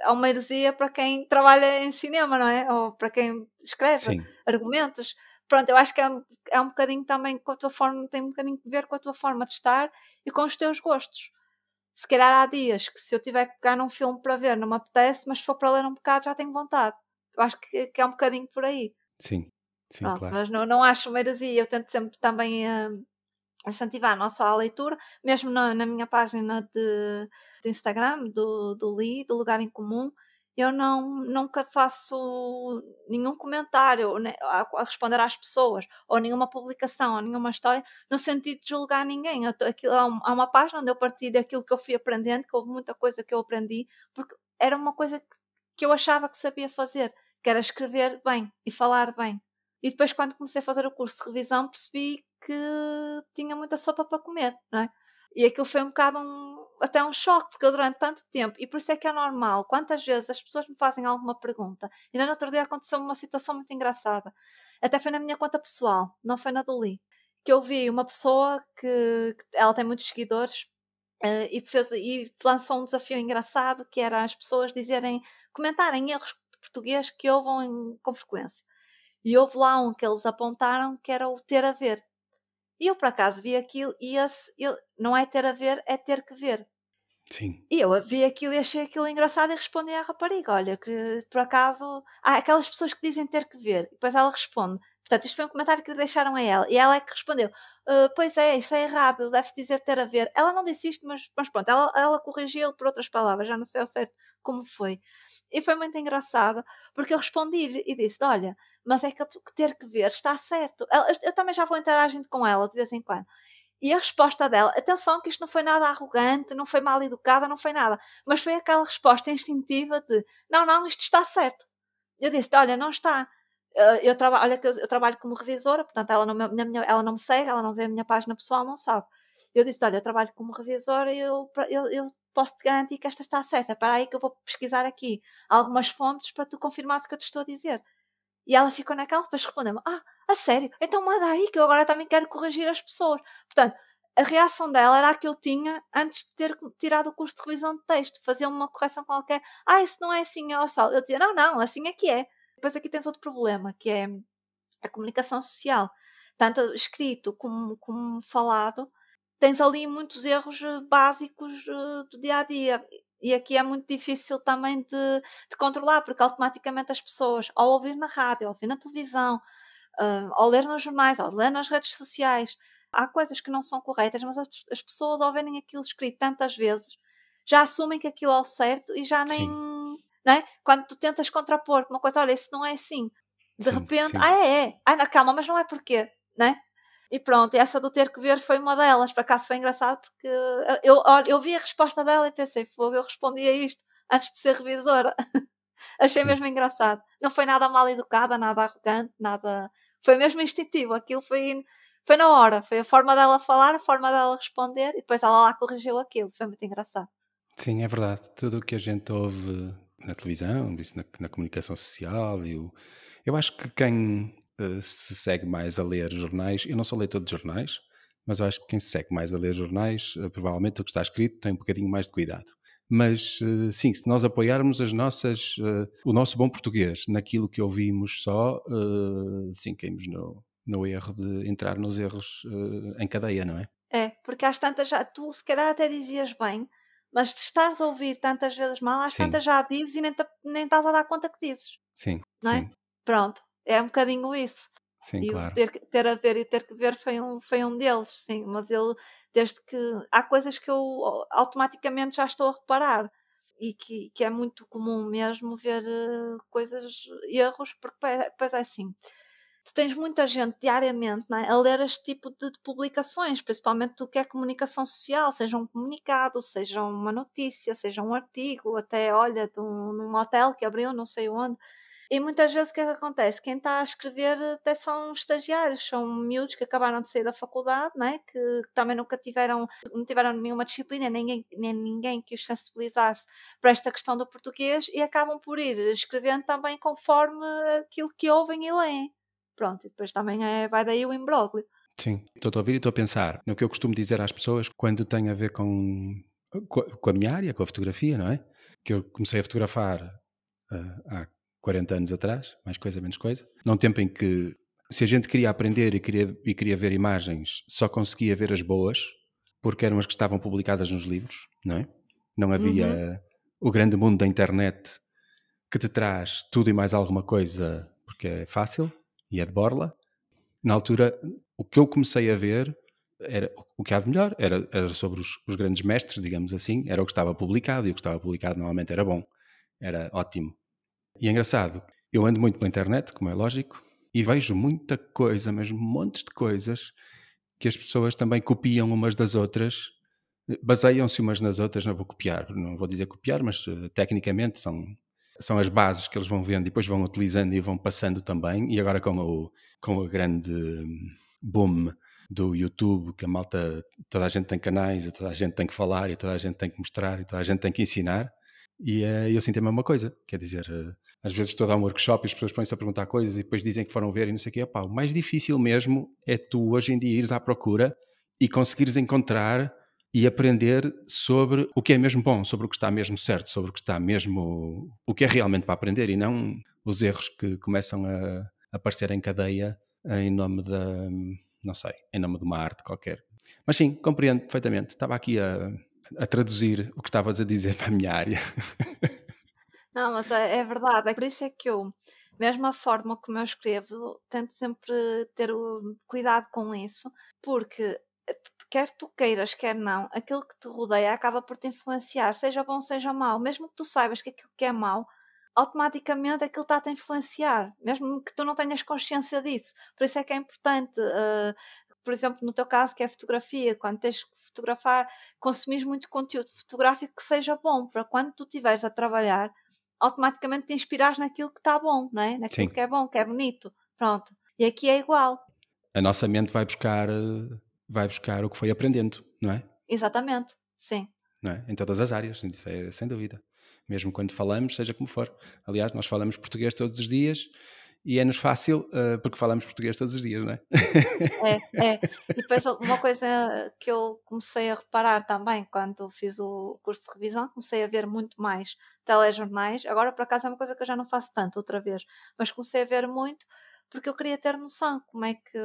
é uma heresia para quem trabalha em cinema, não é? Ou para quem escreve Sim. argumentos. Pronto, eu acho que é, é um bocadinho também com a tua forma, tem um bocadinho a ver com a tua forma de estar e com os teus gostos. Se calhar há dias que se eu tiver que pegar num filme para ver, não me apetece, mas se for para ler um bocado já tenho vontade. Eu acho que, que é um bocadinho por aí. Sim, sim, Pronto, claro. Mas não, não acho uma heresia, eu tento sempre também uh, incentivar não só a leitura, mesmo na, na minha página de, de Instagram, do, do Li, do Lugar em Comum, eu não, nunca faço nenhum comentário né, a, a, responder às pessoas, ou nenhuma publicação, ou nenhuma história, no sentido de julgar ninguém. Eu, aquilo, há, há uma página onde eu partilho aquilo que eu fui aprendendo, que houve muita coisa que eu aprendi, porque era uma coisa que eu achava que sabia fazer, que era escrever bem e falar bem. E depois, quando comecei a fazer o curso de revisão, percebi que tinha muita sopa para comer, não é? E aquilo foi um bocado um, até um choque, porque eu durante tanto tempo, e por isso é que é normal, quantas vezes as pessoas me fazem alguma pergunta, ainda no outro dia aconteceu uma situação muito engraçada, até foi na minha conta pessoal, não foi na do Lee, que eu vi uma pessoa que, que ela tem muitos seguidores uh, e, fez, e lançou um desafio engraçado que era as pessoas dizerem, comentarem erros de português que ouvem com frequência. E houve lá um que eles apontaram que era o ter a ver. E eu por acaso vi aquilo e esse eu, não é ter a ver, é ter que ver. Sim. E eu vi aquilo e achei aquilo engraçado e respondi à rapariga: Olha, que por acaso há aquelas pessoas que dizem ter que ver. E depois ela responde: Portanto, isto foi um comentário que deixaram a ela. E ela é que respondeu: uh, Pois é, isso é errado, deve-se dizer ter a ver. Ela não disse isto, mas, mas pronto, ela, ela corrigiu por outras palavras, já não sei ao certo como foi. E foi muito engraçado, porque eu respondi e disse: Olha, mas é que ter que ver está certo. Eu, eu também já vou interagindo com ela de vez em quando. E a resposta dela, atenção que isto não foi nada arrogante, não foi mal educada, não foi nada, mas foi aquela resposta instintiva de não, não, isto está certo. Eu disse, olha, não está. Eh, eu, trabalho, olha que eu, eu, trabalho como revisora, portanto ela não, minha, ela não me segue, ela não vê a minha página pessoal, não sabe. Eu disse, olha, eu trabalho como revisora e eu, eu, eu posso te garantir que esta está certa. Para aí que eu vou pesquisar aqui algumas fontes para tu confirmares o que eu te estou a dizer. E ela ficou naquela, depois respondeu-me: Ah, a sério? Então manda aí que eu agora também quero corrigir as pessoas. Portanto, a reação dela era a que eu tinha antes de ter tirado o curso de revisão de texto, fazer uma correção qualquer. Ah, isso não é assim, ó só. Eu dizia: Não, não, assim é que é. Depois aqui tens outro problema, que é a comunicação social. Tanto escrito como, como falado, tens ali muitos erros eh, básicos eh, do dia a dia e aqui é muito difícil também de, de, controlar, porque automaticamente as pessoas, ao ouvir na rádio, ao ouvir na televisão, uh, ao ler nos jornais, ao ler nas redes sociais, há coisas que não são corretas, mas as, as pessoas, ao verem aquilo escrito tantas vezes, já assumem que aquilo é o certo e já nem. Não é? Quando tu tentas contrapor uma coisa, olha, isso não é assim. De sim, repente, sim. ah, é, é. Ah, calma, mas não é porquê, não é? E pronto, essa do ter que ver foi uma delas. Para acaso foi engraçado porque eu, eu vi a resposta dela e pensei, fogo, eu respondi a isto antes de ser revisora. Achei mesmo engraçado. Não foi nada mal educada, nada arrogante, nada. Foi mesmo instintivo. Aquilo foi, foi na hora. Foi a forma dela falar, a forma dela responder e depois ela lá corrigiu aquilo. Foi muito engraçado. Sim, é verdade. Tudo o que a gente ouve na televisão, na, na comunicação social, eu, eu acho que quem eh, se segue mais a ler jornais. Eu não sou leitor de jornais, mas eu acho que quem se segue mais a ler jornais, uh, provavelmente o que está escrito tem um bocadinho mais de cuidado. Mas uh, sim, se nós apoiarmos as nossas, o nosso bom português naquilo que ouvimos só, sim, caímos no, no erro de entrar nos erros em cadeia, não é? É, porque às tantas já, tu se calhar até dizias bem, mas de estares a ouvir tantas vezes mal, às sim. tantas já dizes e nem, te, nem estás a dar conta que dizes. Sim, não é? sim. É? Pronto é um bocadinho isso. Sim, e claro. ter, ter a ver e ter que ver foi um, foi um deles, sim. Mas ele, desde que. Há coisas que eu automaticamente já estou a reparar e que, que é muito comum mesmo ver uh, coisas, erros, porque depois é assim. Tu tens muita gente diariamente é, a ler este tipo de, de publicações, principalmente do que é comunicação social, seja um comunicado, seja uma notícia, seja um artigo, até olha, de um, num hotel que abriu não sei onde e muitas vezes o que é que acontece? Quem está a escrever até são estagiários, são miúdos que acabaram de sair da faculdade, né? que também nunca tiveram, não tiveram nenhuma disciplina, nem, nem ninguém que os sensibilizasse para esta questão do português e acabam por ir escrevendo também conforme aquilo que ouvem e leem. Pronto, e depois também é, vai daí o imbróglio. Sim, estou a ouvir e estou a pensar no que eu costumo dizer às pessoas quando tem a ver com, com a minha área, com a fotografia, não é? Que eu comecei a fotografar uh, há 40 anos atrás, mais coisa, menos coisa, num tempo em que se a gente queria aprender e queria, e queria ver imagens, só conseguia ver as boas, porque eram as que estavam publicadas nos livros, não é? Não havia uhum. o grande mundo da internet que te traz tudo e mais alguma coisa, porque é fácil e é de borla. Na altura, o que eu comecei a ver era o que há de melhor, era, era sobre os, os grandes mestres, digamos assim, era o que estava publicado, e o que estava publicado normalmente era bom, era ótimo. E é engraçado, eu ando muito pela internet, como é lógico, e vejo muita coisa, mesmo montes de coisas que as pessoas também copiam umas das outras, baseiam-se umas nas outras, não vou copiar, não vou dizer copiar, mas uh, tecnicamente são, são as bases que eles vão vendo e depois vão utilizando e vão passando também, e agora com o, com o grande boom do YouTube, que a malta, toda a gente tem canais, e toda a gente tem que falar, e toda a gente tem que mostrar, e toda a gente tem que ensinar, e uh, eu sinto a mesma coisa, quer dizer, uh, às vezes estou a dar um workshop e as pessoas põem-se a perguntar coisas e depois dizem que foram ver e não sei o quê. Epá, o mais difícil mesmo é tu hoje em dia ires à procura e conseguires encontrar e aprender sobre o que é mesmo bom, sobre o que está mesmo certo, sobre o que está mesmo. o que é realmente para aprender e não os erros que começam a aparecer em cadeia em nome da. não sei, em nome de uma arte qualquer. Mas sim, compreendo perfeitamente. Estava aqui a, a traduzir o que estavas a dizer para a minha área. Não, mas é, é verdade. É por isso é que eu, mesmo a forma como eu escrevo, tento sempre ter o cuidado com isso, porque quer tu queiras, quer não, aquilo que te rodeia acaba por te influenciar, seja bom, seja mau. Mesmo que tu saibas que aquilo que é mau, automaticamente aquilo está a te influenciar, mesmo que tu não tenhas consciência disso. Por isso é que é importante, uh, por exemplo, no teu caso, que é fotografia, quando tens que fotografar, consumir muito conteúdo fotográfico que seja bom, para quando tu estiveres a trabalhar, automaticamente te inspirares naquilo que está bom, não é? Naquilo Sim. que é bom, que é bonito. Pronto. E aqui é igual. A nossa mente vai buscar, vai buscar o que foi aprendendo, não é? Exatamente, sim. Não é? Em todas as áreas, isso é sem dúvida. Mesmo quando falamos, seja como for. Aliás, nós falamos português todos os dias e é-nos fácil uh, porque falamos português todos os dias, não é? É, é. E depois uma coisa que eu comecei a reparar também quando fiz o curso de revisão, comecei a ver muito mais telejornais. Agora, por acaso, é uma coisa que eu já não faço tanto outra vez, mas comecei a ver muito porque eu queria ter noção como é que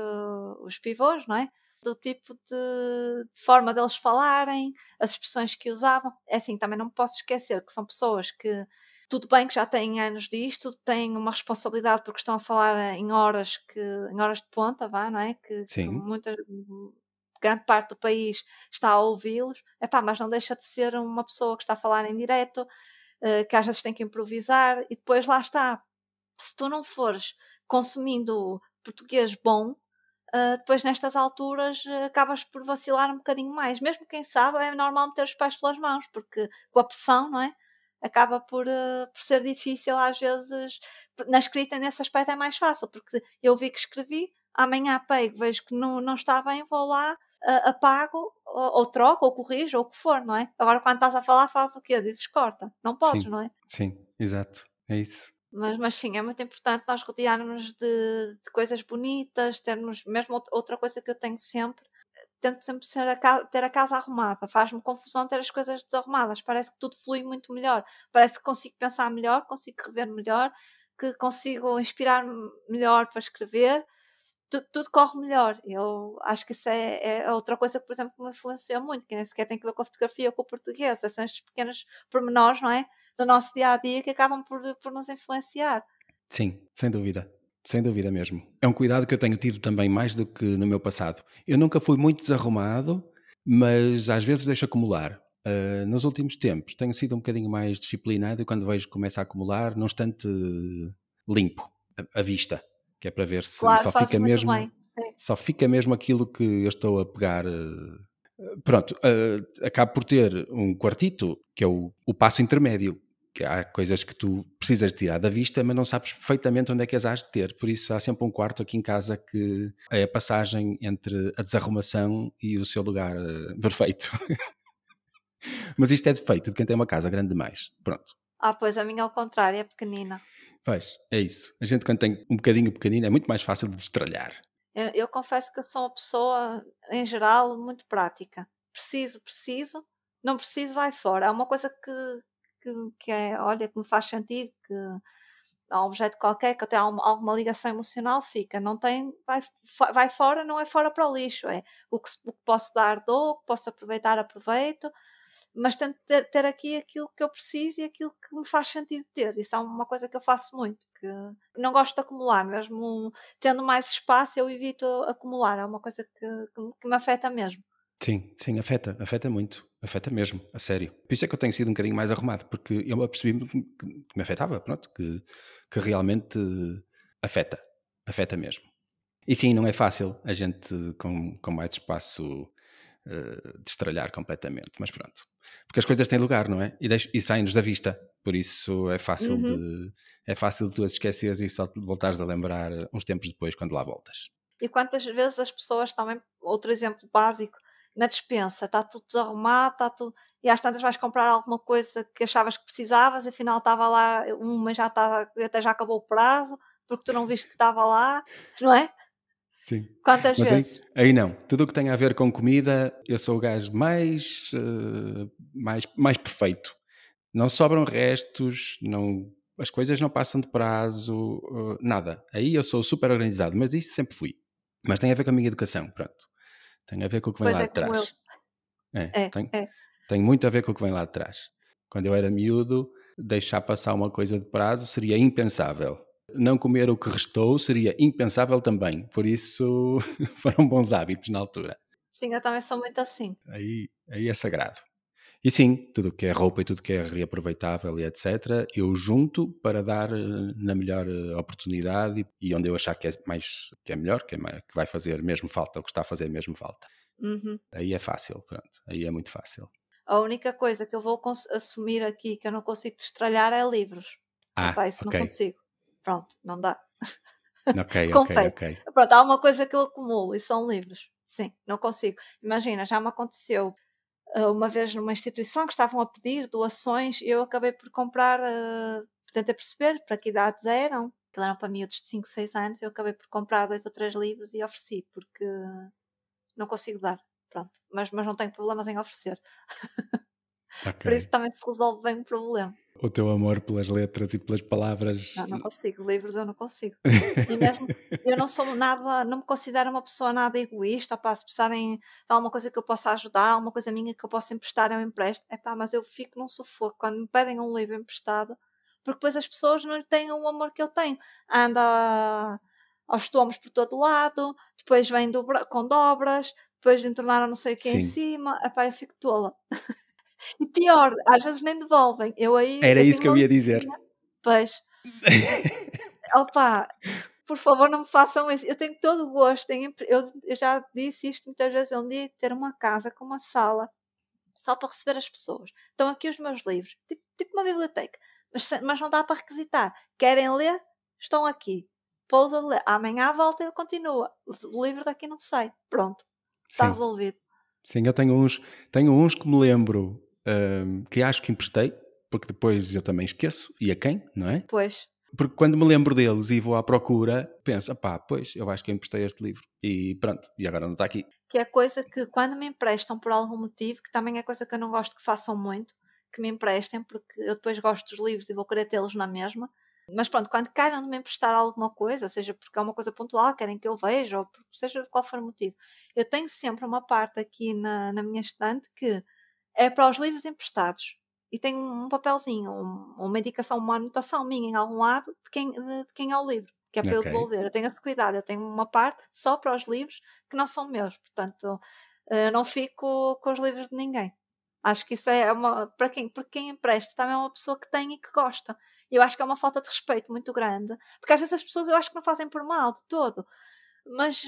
os pivôs, não é? Do tipo de, de forma deles falarem, as expressões que usavam. É assim, também não posso esquecer que são pessoas que tudo bem que já têm anos disto, têm uma responsabilidade porque estão a falar em horas que em horas de ponta, vá, não é? Que, Sim. que muita grande parte do país está a ouvi-los, epá, mas não deixa de ser uma pessoa que está a falar em direto, uh, que às vezes tem que improvisar e depois lá está. Se tu não fores consumindo português bom, uh, depois nestas alturas uh, acabas por vacilar um bocadinho mais. Mesmo quem sabe, é normal meter os pés pelas mãos, porque com a pressão, não é? Acaba por, uh, por ser difícil às vezes. Na escrita, nesse aspecto, é mais fácil, porque eu vi que escrevi, amanhã pego, vejo que não, não está bem, vou lá, uh, apago, ou, ou, troco, ou corrijo, ou o que for, não é? Agora, quando estás a falar, faz o quê? Dizes corta. Não podes, sim, não é? Sim, exato. É isso. Mas, mas sim, é muito importante nós rodearmos de, de coisas bonitas, termos, mesmo outra coisa que eu tenho sempre, tento sempre a ter a casa arrumada. Faz-me confusão ter as coisas desarrumadas. Parece que tudo flui muito melhor. Parece que consigo pensar melhor, consigo rever melhor, que consigo inspirar-me melhor para escrever. Tudo, tudo, corre melhor. Eu acho que isso é, é, outra coisa que, por exemplo, me influenciou muito, que nem sequer tem que ver com a fotografia ou com o português. São estes pequenos pormenores, não é? Do nosso dia a dia que acabam por, por nos influenciar. Sim, sem dúvida. Sem dúvida mesmo. É um cuidado que eu tenho tido também mais do que no meu passado. Eu nunca fui muito desarrumado, mas às vezes deixo acumular. Uh, nos últimos tempos tenho sido um bocadinho mais disciplinado e quando vejo que começa a acumular, não estante limpo, a, vista, que é para ver se claro, só fica mesmo só fica mesmo aquilo que eu estou a pegar. Uh, pronto, uh, acabo por ter um quartito que é o, o passo intermédio, que há coisas que tu precisas tirar da vista, mas não sabes perfeitamente onde é que as has de ter. Por isso há sempre um quarto aqui em casa que é a passagem entre a desarrumação e o seu lugar uh, perfeito. mas isto é defeito de quem tem uma casa grande demais. Pronto. Ah, pois a minha ao contrário, é pequenina. Pois, é isso. A gente quando tem um bocadinho pequenino é muito mais fácil de destralhar. Eu, eu confesso que sou uma pessoa, em geral, muito prática. Preciso, preciso. Não preciso, vai fora. É uma coisa que, que, que é, olha, que me faz sentido, que há um objeto qualquer que tem alguma ligação emocional, fica. Não tem, vai, vai fora, não é fora para o lixo, é o que, o que posso dar, dou, o que posso aproveitar, aproveito, mas tento ter, ter, aqui aquilo que eu preciso e aquilo que me faz sentido ter. Isso é uma coisa que eu faço muito, que não gosto de acumular, mesmo tendo mais espaço, eu evito acumular, é uma coisa que, que me afeta mesmo. Sim, sim, afeta, afeta muito, afeta mesmo, a sério. Por isso é que eu tenho sido um bocadinho mais arrumado, porque eu apercebi que, me afetava, pronto, que, que realmente afeta, afeta mesmo. E sim, não é fácil a gente com, com mais espaço uh, destralhar completamente, mas pronto. Porque as coisas têm lugar, não é? E, e saem-nos da vista, por isso é fácil, uhum. de, é fácil de tu as esqueceres e só te voltares a lembrar uns tempos depois, quando lá voltas. E quantas vezes as pessoas também, outro exemplo básico, na despensa, está tudo desarrumado, está tudo. E às tantas vais comprar alguma coisa que achavas que precisavas, afinal estava lá, uma já está, até já acabou o prazo, porque tu não viste que estava lá, não é? Sim. Quantas Mas aí, vezes? aí não. Tudo o que tem a ver com comida, eu sou o gajo mais, uh, mais, mais perfeito. Não sobram restos, não, as coisas não passam de prazo, uh, nada. Aí eu sou super organizado, mas isso sempre fui. Mas tem a ver com a minha educação, pronto. Tem a ver com o que vem Pois lá é, de como trás. É, É, tem, é. tem muito a ver com o que vem lá de trás. Quando eu era miúdo, deixar passar uma coisa de prazo seria impensável. Não comer o que restou seria impensável também. Por isso foram bons hábitos na altura. Sim, eu também sou muito assim. Aí, aí é sagrado. E sim, tudo o que é roupa e tudo o que é reaproveitável e etc., eu junto para dar eh, na melhor eh, oportunidade e onde eu achar que é mais que é melhor, que, é mais, que vai fazer mesmo falta, o que está a fazer mesmo falta. Uhum. Aí é fácil, pronto. Aí é muito fácil. A única coisa que eu vou assumir aqui que eu não consigo destralhar é livros. Ah, Epá, isso ok. não consigo. Pronto, não dá. Ok, ok, ok. Pronto, há uma coisa que eu acumulo e são livros. Sim, não consigo. Imagina, já me aconteceu uma vez numa instituição que estavam a pedir doações e eu acabei por comprar, uh, tentei perceber para que idades eram, que eram para miúdos de 5, 6 anos, eu acabei por comprar dois ou três livros e ofereci, porque não consigo dar. Pronto, mas, mas não tenho problemas em oferecer. Por ok. isso também se resolve bem o problema. O teu amor pelas letras e pelas palavras. Não, não consigo. Livros eu não consigo. E mesmo eu não sou nada, não me considero uma pessoa nada egoísta, pá, se precisarem de alguma coisa que eu possa ajudar, alguma coisa minha que eu possa emprestar, eu empresto. É pá, mas eu fico num sufoco quando me pedem um livro emprestado, porque depois as pessoas não lhe têm o amor que eu tenho. Anda aos tomos por todo lado, depois vem dobra, com dobras, depois entornaram não sei o que em cima, é pá, eu fico tola. E pior, às vezes nem devolvem. Eu aí Era eu isso que eu ia dizer. Pois. Opa, por favor, não me façam isso. Eu tenho todo o gosto. eu, eu já disse isto muitas vezes. É um dia ter uma casa com uma sala só para receber as pessoas. Estão aqui os meus livros, tipo, tipo uma biblioteca. Mas, mas não dá para requisitar. Querem ler? Estão aqui. Pousa de ler. Amanhã à volta eu continuo. O livro daqui não sai. Pronto. Está Sim. resolvido. Sim, eu tenho uns, tenho uns que me lembro que acho que emprestei, porque depois eu também esqueço, e a quem, não é? Pois. Porque quando me lembro deles e vou à procura, penso, pá, pois, eu acho que eu emprestei este livro. E pronto, e agora não está aqui. que é coisa que quando me emprestam por algum motivo, que também é coisa que eu não gosto que façam muito, que me emprestem, porque eu depois gosto dos livros e vou querer tê-los na mesma. Mas pronto, quando queiram de me emprestar alguma coisa, seja porque é uma coisa pontual, querem que eu veja, ou seja qual for o motivo, eu tenho sempre uma parte aqui na, na minha estante que é para os livros emprestados. E tem um, papelzinho, um- uma indicação, uma anotação minha em algum lado de quem, de, quem é o livro, que é para Ok. eu devolver. Eu tenho esse cuidado, eu tenho uma parte só para os livros que não são meus. Portanto, eh, não fico com os livros de ninguém. Acho que isso é uma. Para quem, para quem empresta, também é uma pessoa que tem e que gosta. E eu acho que é uma falta de respeito muito grande. Porque às vezes as pessoas eu acho que não fazem por mal de todo. Mas.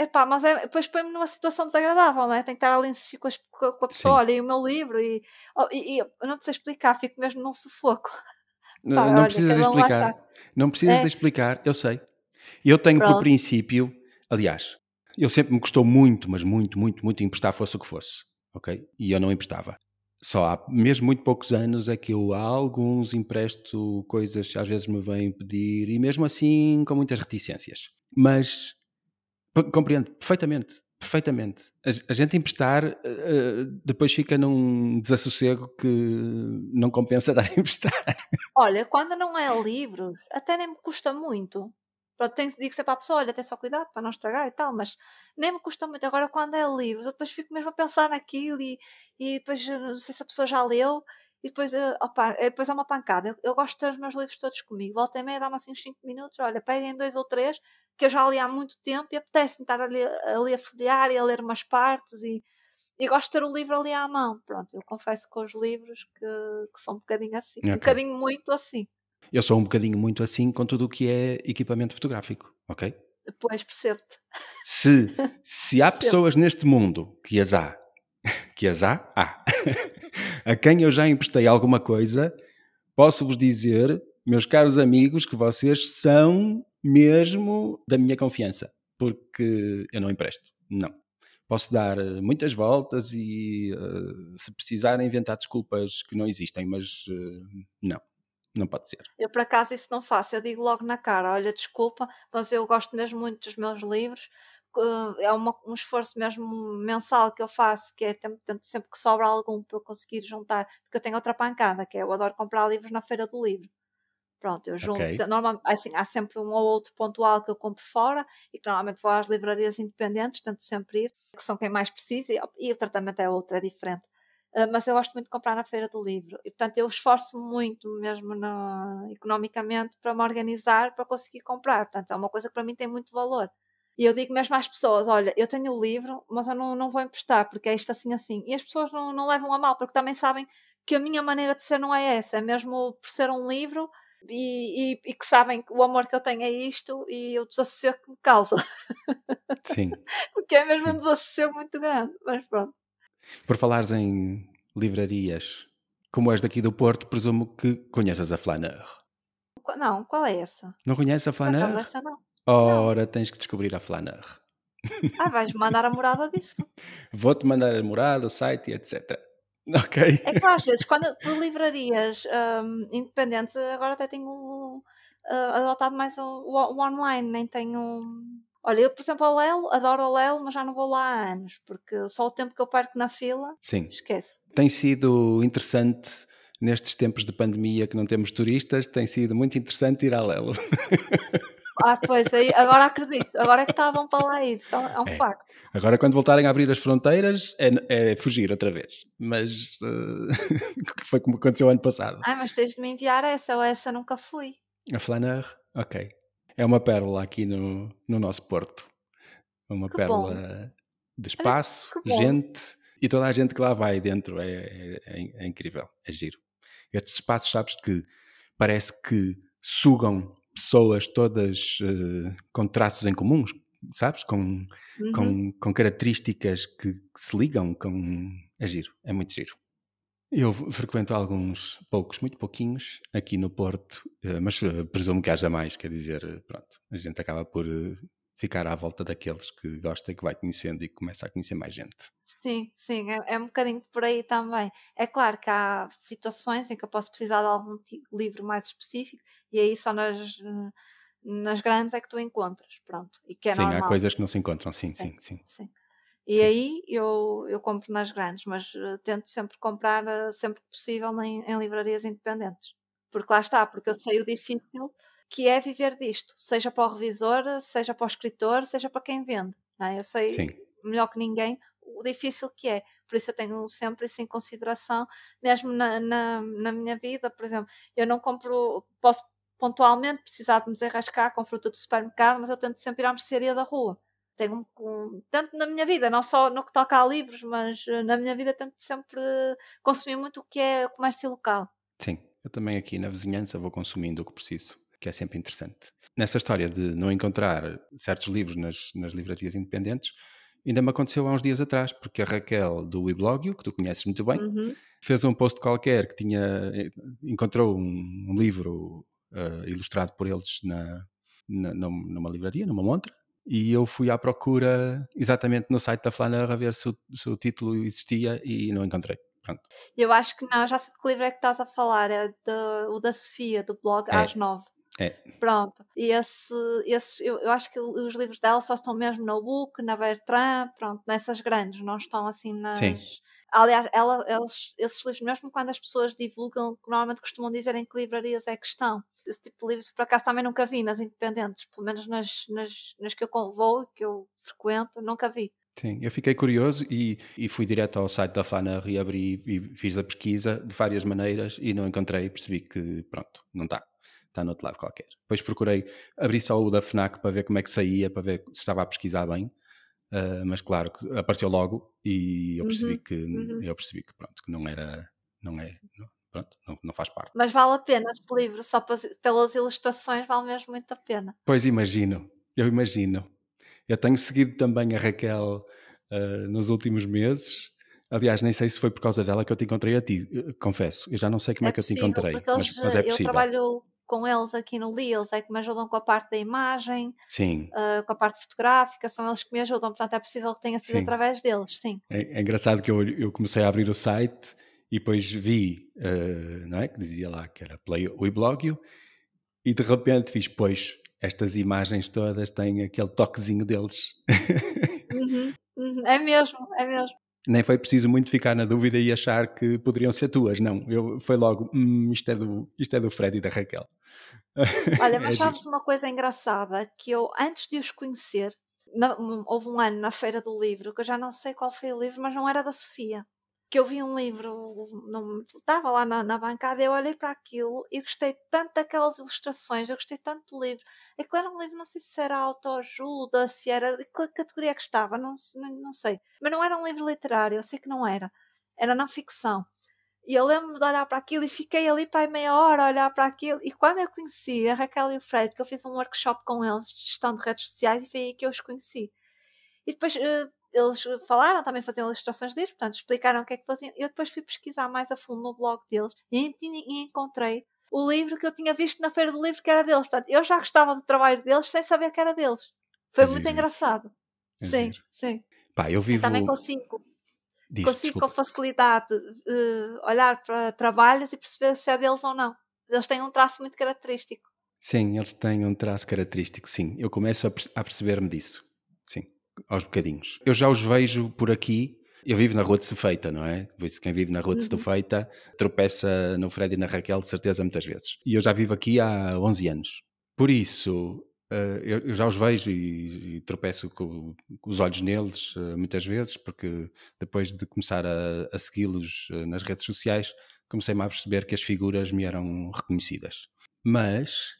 É pá, mas é, depois põe-me numa situação desagradável, não é? Tenho que estar ali insistir com, a- com a pessoa, Sim. olha, e o meu livro, e, oh, e, e eu não te sei explicar, fico mesmo num sufoco. N- Pá, não olha, precisas de explicar. Não precisas É. de explicar, eu sei. Eu tenho por Pronto. princípio, aliás, eu sempre me custou muito, mas muito, muito, muito emprestar fosse o que fosse, ok? E eu não emprestava. Só há mesmo muito poucos anos é que eu a alguns empresto coisas que às vezes me vêm pedir e mesmo assim com muitas reticências. Mas compreendo perfeitamente, perfeitamente. A, gente emprestar eh, eh, depois fica num desassossego que não compensa dar a emprestar. Olha, quando não é livros, até nem me custa muito. Pronto, tenho, digo sempre à pessoa, olha, tem só cuidado para não estragar e tal, mas nem me custa muito. Agora, quando é livros, eu depois fico mesmo a pensar naquilo e, e depois eh, não sei se a pessoa já leu e depois, opa, depois é uma pancada. Eu, eu gosto de ter os meus livros todos comigo. Volta e meia, dá-me assim uns 5 minutos, olha, peguem dois ou três que eu já li há muito tempo e apetece-me estar ali, ali a folhear e a ler umas partes e, e gosto de ter o livro ali à mão. Pronto, eu confesso com os livros que, que são um bocadinho assim, Ok. um bocadinho muito assim. Eu sou um bocadinho muito assim com tudo o que é equipamento fotográfico, ok? Depois percebo-te. Se, se há pessoas neste mundo que as há, que as há, há, a quem eu já emprestei alguma coisa, posso-vos dizer, meus caros amigos, que vocês são mesmo da minha confiança, porque eu não empresto, não. Posso dar eh, muitas voltas e, eh, se precisarem, inventar desculpas que não existem, mas eh, não. não pode ser. Eu, por acaso, isso não faço. Eu digo logo na cara: olha, desculpa, mas eu gosto mesmo muito dos meus livros. É uma, um esforço mesmo mensal que eu faço, que é sempre que sobra algum para eu conseguir juntar, porque eu tenho outra pancada, que é eu adoro comprar livros na feira do livro. Pronto, eu junto. Okay. Normal, assim, há sempre um ou outro pontual que eu compro fora e que normalmente vou às livrarias independentes, tento sempre ir, que são quem mais precisa, e, e o tratamento é outro, é diferente. Uh, mas eu gosto muito de comprar na feira do livro e portanto eu esforço muito mesmo no, economicamente para me organizar para conseguir comprar, portanto é uma coisa que para mim tem muito valor e eu digo mesmo às pessoas, olha, eu tenho o livro mas eu não, não vou emprestar porque é isto assim assim e as pessoas não, não levam a mal porque também sabem que a minha maneira de ser não é essa, é mesmo por ser um livro e, e, e, que sabem o amor que eu tenho é isto e o desassossego que me causa. Sim. Porque é mesmo Sim. um desassossego muito grande, mas pronto. Por falares em livrarias, como és daqui do Porto, presumo que conheces a Flaneur. Não, qual é essa? Não conheces a Flaneur? Não, essa não. Ora, não. tens que descobrir a Flaneur. Ah, vais mandar a morada disso. Vou-te mandar a morada, o site, etc. Ok. É que às vezes, quando por livrarias um, independentes, agora até tenho uh, adotado mais o, o, online, nem tenho. Olha, eu, por exemplo, o Lelo, adoro o Lelo, mas já não vou lá há anos, porque só o tempo que eu perco na fila, Sim. esquece. Tem sido interessante nestes tempos de pandemia que não temos turistas, tem sido muito interessante ir a Lelo. Ah, pois, aí, agora acredito. Agora é que estavam para lá ir. É um é. facto. Agora, quando voltarem a abrir as fronteiras, é, é fugir outra vez. Mas uh, foi como aconteceu ano passado. Ah, mas tens de me enviar essa, ou essa nunca fui. A Flaneur, ok. É uma pérola aqui no, no nosso Porto. Uma que pérola bom. de espaço, gente e toda a gente que lá vai dentro. É, é, é, é incrível, é giro. Estes espaços, sabes que parece que sugam pessoas todas uh, com traços em comuns, sabes? Com, uhum. com, com, características que, que, se ligam com. É giro, é muito giro. Eu frequento alguns, poucos, muito pouquinhos, aqui no Porto, uh, mas uh, presumo que haja mais, quer dizer, pronto, a gente acaba por ficar à volta daqueles que gosta e que vai conhecendo e que começa a conhecer mais gente. Sim, sim, é, é, um bocadinho por aí também. É claro que há situações em que eu posso precisar de algum livro mais específico e aí só nas, nas grandes é que tu encontras, pronto. E que é sim, normal. há coisas que não se encontram, sim, sim, sim. sim. sim. E sim. aí eu, eu compro nas grandes, mas uh, tento sempre comprar uh, sempre que possível em, em livrarias independentes. Porque lá está, porque eu sei o difícil que é viver disto, seja para o revisor, seja para o escritor, seja para quem vende. É? Eu sei Sim. melhor que ninguém o difícil que é. Por isso eu tenho sempre isso em consideração, mesmo na, na, na minha vida, por exemplo, eu não compro, posso pontualmente precisar de me desenrascar com fruta do supermercado, mas eu tento sempre ir à mercearia da rua. Tenho um, tanto na minha vida, não só no que toca a livros, mas eh, na minha vida tento sempre consumir muito o que é o comércio local. Sim, eu também aqui na vizinhança vou consumindo o que preciso, que é sempre interessante. Nessa história de não encontrar certos livros nas, nas livrarias independentes, ainda me aconteceu há uns dias atrás, porque a Raquel do Weblogio, que tu conheces muito bem, uhum. fez um post qualquer que tinha eh, encontrou um, um livro uh, ilustrado por eles na, na, numa livraria, numa montra, e eu fui à procura exatamente no site da Flaneur a ver se o, se o título existia e não encontrei. Pronto. Eu acho que não, já sei de que livro é que estás a falar, é de, o da Sofia, do blog é. às nove. É. Pronto. E esse, esse, eu, eu, acho que os livros dela só estão mesmo no Book, na Bertrand, pronto, nessas grandes, não estão assim nas. Sim. Aliás, ela, eles, esses livros, mesmo quando as pessoas divulgam, normalmente costumam dizer em que livrarias é que estão. Esse tipo de livros, por acaso, também nunca vi nas independentes, pelo menos nas, nas, nas que eu vou, que eu frequento, nunca vi. Sim, eu fiquei curioso e, e fui direto ao site da Flaneur e abri e fiz a pesquisa de várias maneiras e não encontrei e percebi que, pronto, não está está no outro lado qualquer. Depois procurei, abri só o da FNAC para ver como é que saía, para ver se estava a pesquisar bem, uh, mas claro, apareceu logo e eu percebi uhum, que, uhum. eu percebi que pronto, que não era, não é, não, pronto, não, não, faz parte. Mas vale a pena esse livro, só pelas ilustrações vale mesmo muito a pena. Pois imagino, eu imagino. Eu tenho seguido também a Raquel uh, nos últimos meses, Aliás, nem sei se foi por causa dela que eu te encontrei a ti, eh, confesso. Eu já não sei como é, é que possível, eu te encontrei, mas, mas, é possível. Eu trabalho com eles aqui no Li, eles é que me ajudam com a parte da imagem. Uh, com a parte fotográfica, são eles que me ajudam, portanto é possível que tenha sido sim. através deles, sim. É, é engraçado que eu, eu comecei a abrir o site e depois vi, uh, não é? Que dizia lá que era Play Weblogio, e de repente fiz, pois, estas imagens todas têm aquele toquezinho deles. Uhum, uhum, é mesmo, é mesmo. Nem foi preciso muito ficar na dúvida e achar que poderiam ser tuas, não. Eu, foi logo, hum, isto, é do, isto é do Fred e da Raquel. Olha, é mas é sabes uma coisa engraçada? Que eu, antes de os conhecer, na, houve um ano na Feira do Livro, que eu já não sei qual foi o livro, mas não era da Sofia que eu vi um livro, não, estava lá na, na bancada, eu olhei para aquilo e gostei tanto daquelas ilustrações, eu gostei tanto do livro. Aquilo era um livro, não sei se era autoajuda, se era. que categoria que estava, não, não, não sei. Mas não era um livro literário, eu sei que não era. Era não ficção. E eu lembro-me de olhar para aquilo e fiquei ali para meia hora a olhar para aquilo. E quando eu conheci a Raquel e o Fred, que eu fiz um workshop com eles de gestão de redes sociais, e foi aí que eu os conheci. E depois uh, eles falaram, também faziam ilustrações deles, portanto explicaram o que é que faziam. Eu depois fui pesquisar mais a fundo no blog deles e, e encontrei o livro que eu tinha visto na Feira do Livro que era deles. Portanto, eu já gostava do trabalho deles sem saber que era deles. Foi muito engraçado. É sim, sim. Pá, eu vivo... também consigo. Diz, consigo desculpa. com facilidade uh, olhar para trabalhos e perceber se é deles ou não. Eles têm um traço muito característico. Sim, eles têm um traço característico, sim. Eu começo a, a perceber-me disso. Sim aos bocadinhos. Eu já os vejo por aqui. Eu vivo na Rua de Sefeita, não é? Quem vive na Rua de uhum. Sefeita tropeça no Fred e na Raquel, de certeza, muitas vezes. E eu já vivo aqui há 11 anos. Por isso, eh, eu já os vejo e, tropeço com, os olhos neles eh, muitas vezes, porque depois de começar a, a segui-los eh, nas redes sociais, comecei-me a perceber que as figuras me eram reconhecidas. Mas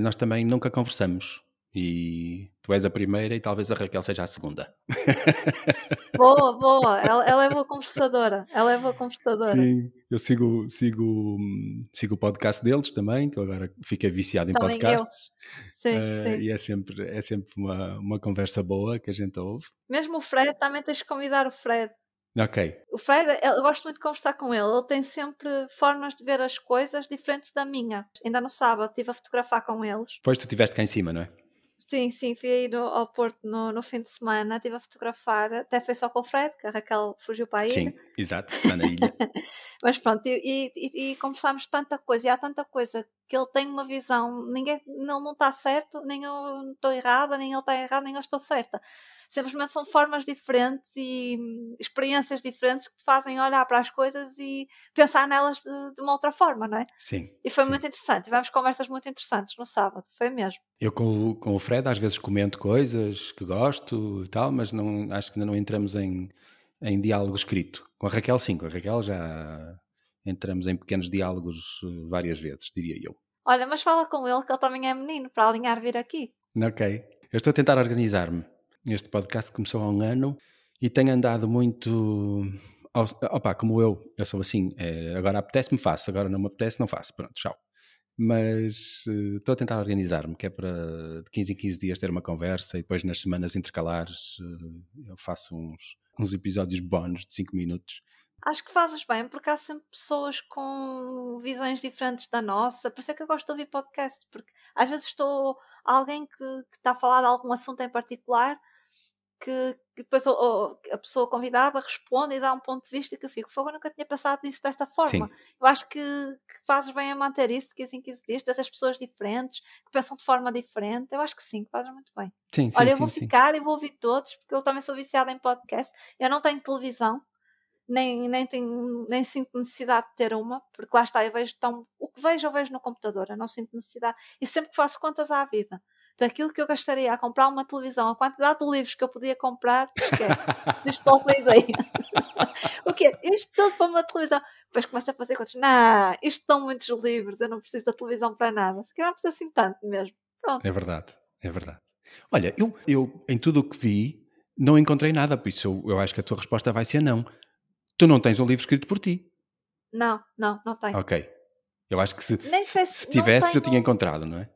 nós também nunca conversamos. E tu és a primeira e talvez a Raquel seja a segunda. Boa, boa. Ela, ela é boa conversadora. Ela é boa conversadora. Sim, eu sigo, sigo, sigo o podcast deles também, que eu agora fiquei viciado em também podcasts. Eu. Sim, uh, sim. E é sempre, é sempre uma, uma conversa boa que a gente ouve. Mesmo o Fred, também tens de convidar o Fred. Ok. O Fred, eu gosto muito de conversar com ele. Ele tem sempre formas de ver as coisas diferentes da minha. Ainda no sábado estive a fotografar com eles. Pois tu estiveste cá em cima, não é? Sim, sim, fui aí no, ao Porto no, no fim de semana, estive a fotografar, até foi só com o Fred, que a Raquel fugiu para a ilha. Sim, exato, na ilha. Mas pronto, e, e, e, conversámos tanta coisa, e há tanta coisa que ele tem uma visão, ninguém, não, não está certo, nem eu estou errada, nem ele está errado, nem eu estou certa simplesmente são formas diferentes e hum, experiências diferentes que te fazem olhar para as coisas e pensar nelas de, de uma outra forma, não é? Sim. E foi sim. muito interessante. Tivemos conversas muito interessantes no sábado, foi mesmo. Eu com, com o Fred às vezes comento coisas que gosto e tal, mas não, acho que ainda não entramos em, em diálogo escrito. Com a Raquel, sim, com a Raquel já entramos em pequenos diálogos eh, várias vezes, diria eu. Olha, mas fala com ele que ele também é menino para alinhar vir aqui. Ok. Eu estou a tentar organizar-me. Este podcast começou há um ano e tenho andado muito. Opa, como eu, eu sou assim, é, agora apetece-me, faço, agora não me apetece, não faço. Pronto, tchau. Mas uh, estou a tentar organizar-me, que é para de 15 em 15 dias ter uma conversa e depois nas semanas intercalares uh, eu faço uns, uns episódios bónus de 5 minutos. Acho que fazes bem, porque há sempre pessoas com visões diferentes da nossa. Por isso é que eu gosto de ouvir podcast, porque às vezes estou alguém que, que está a falar de algum assunto em particular que, que depois a pessoa convidada responde e dá um ponto de vista que eu fico, fogo, eu nunca tinha pensado nisso desta forma. Sim. Eu acho que, que, fazes bem a manter isso de 15 em 15 dias, dessas pessoas diferentes, que pensam de forma diferente. Eu acho que sim, que fazes muito bem. Sim, sim, Olha, eu vou ficar e vou ouvir todos, porque eu também sou viciada em podcast. Eu não tenho televisão, nem, nem, tenho, nem sinto necessidade de ter uma, porque lá está, eu vejo tão. O que vejo, eu vejo no computador, eu não sinto necessidade. E sempre que faço contas à vida daquilo que eu gastaria a comprar uma televisão, a quantidade de livros que eu podia comprar, esquece. Estou a ideia. o quê? Isto tudo para uma televisão. Depois começa a fazer contas. Não, isto estão muitos livros, eu não preciso da televisão para nada. Se calhar não precisa assim tanto mesmo. Pronto. É verdade, é verdade. Olha, eu, eu em tudo o que vi, não encontrei nada, por isso eu, eu acho que a tua resposta vai ser não. Tu não tens um livro escrito por ti. Não, não, não tenho. Ok. Eu acho que se, se, se tivesse, eu tinha encontrado, não é?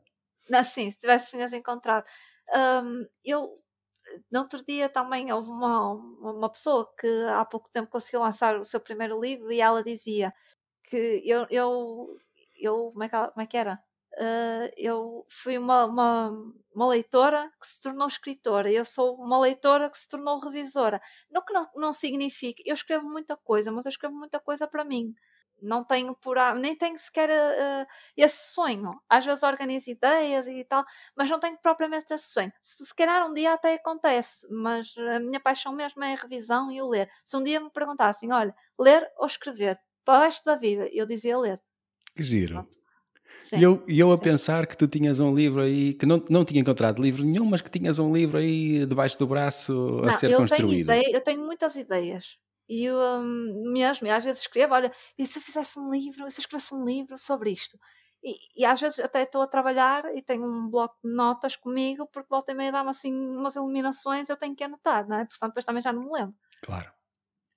Assim, se tivesse tinhas encontrado. Um, eu, no outro dia também houve uma, uma pessoa que há pouco tempo conseguiu lançar o seu primeiro livro e ela dizia que eu, eu, eu como, é que, como é que era? uh, eu fui uma, uma, uma, leitora que se tornou escritora, eu sou uma leitora que se tornou revisora. Não que não, não signifique, eu escrevo muita coisa, mas eu escrevo muita coisa para mim. Não tenho por nem tenho sequer uh, esse sonho. Às vezes organizo ideias e tal, mas não tenho propriamente esse sonho. Se, se calhar um dia até acontece, mas a minha paixão mesmo é a revisão e o ler. Se um dia me perguntassem, olha, ler ou escrever para o resto da vida, eu dizia ler. Que giro. Pronto. Sim, e eu, e eu a sim. pensar que tu tinhas um livro aí, que não, não tinha encontrado livro nenhum, mas que tinhas um livro aí debaixo do braço a não, ser eu construído. Tenho ideia, eu tenho muitas ideias. E eu um, mesmo, às vezes escrevo, olha, e se eu fizesse um livro, e se eu escrevesse um livro sobre isto? E, e, às vezes até estou a trabalhar e tenho um bloco de notas comigo, porque volta e meia dá-me assim umas iluminações, eu tenho que anotar, não é? Portanto, depois também já não me lembro. Claro.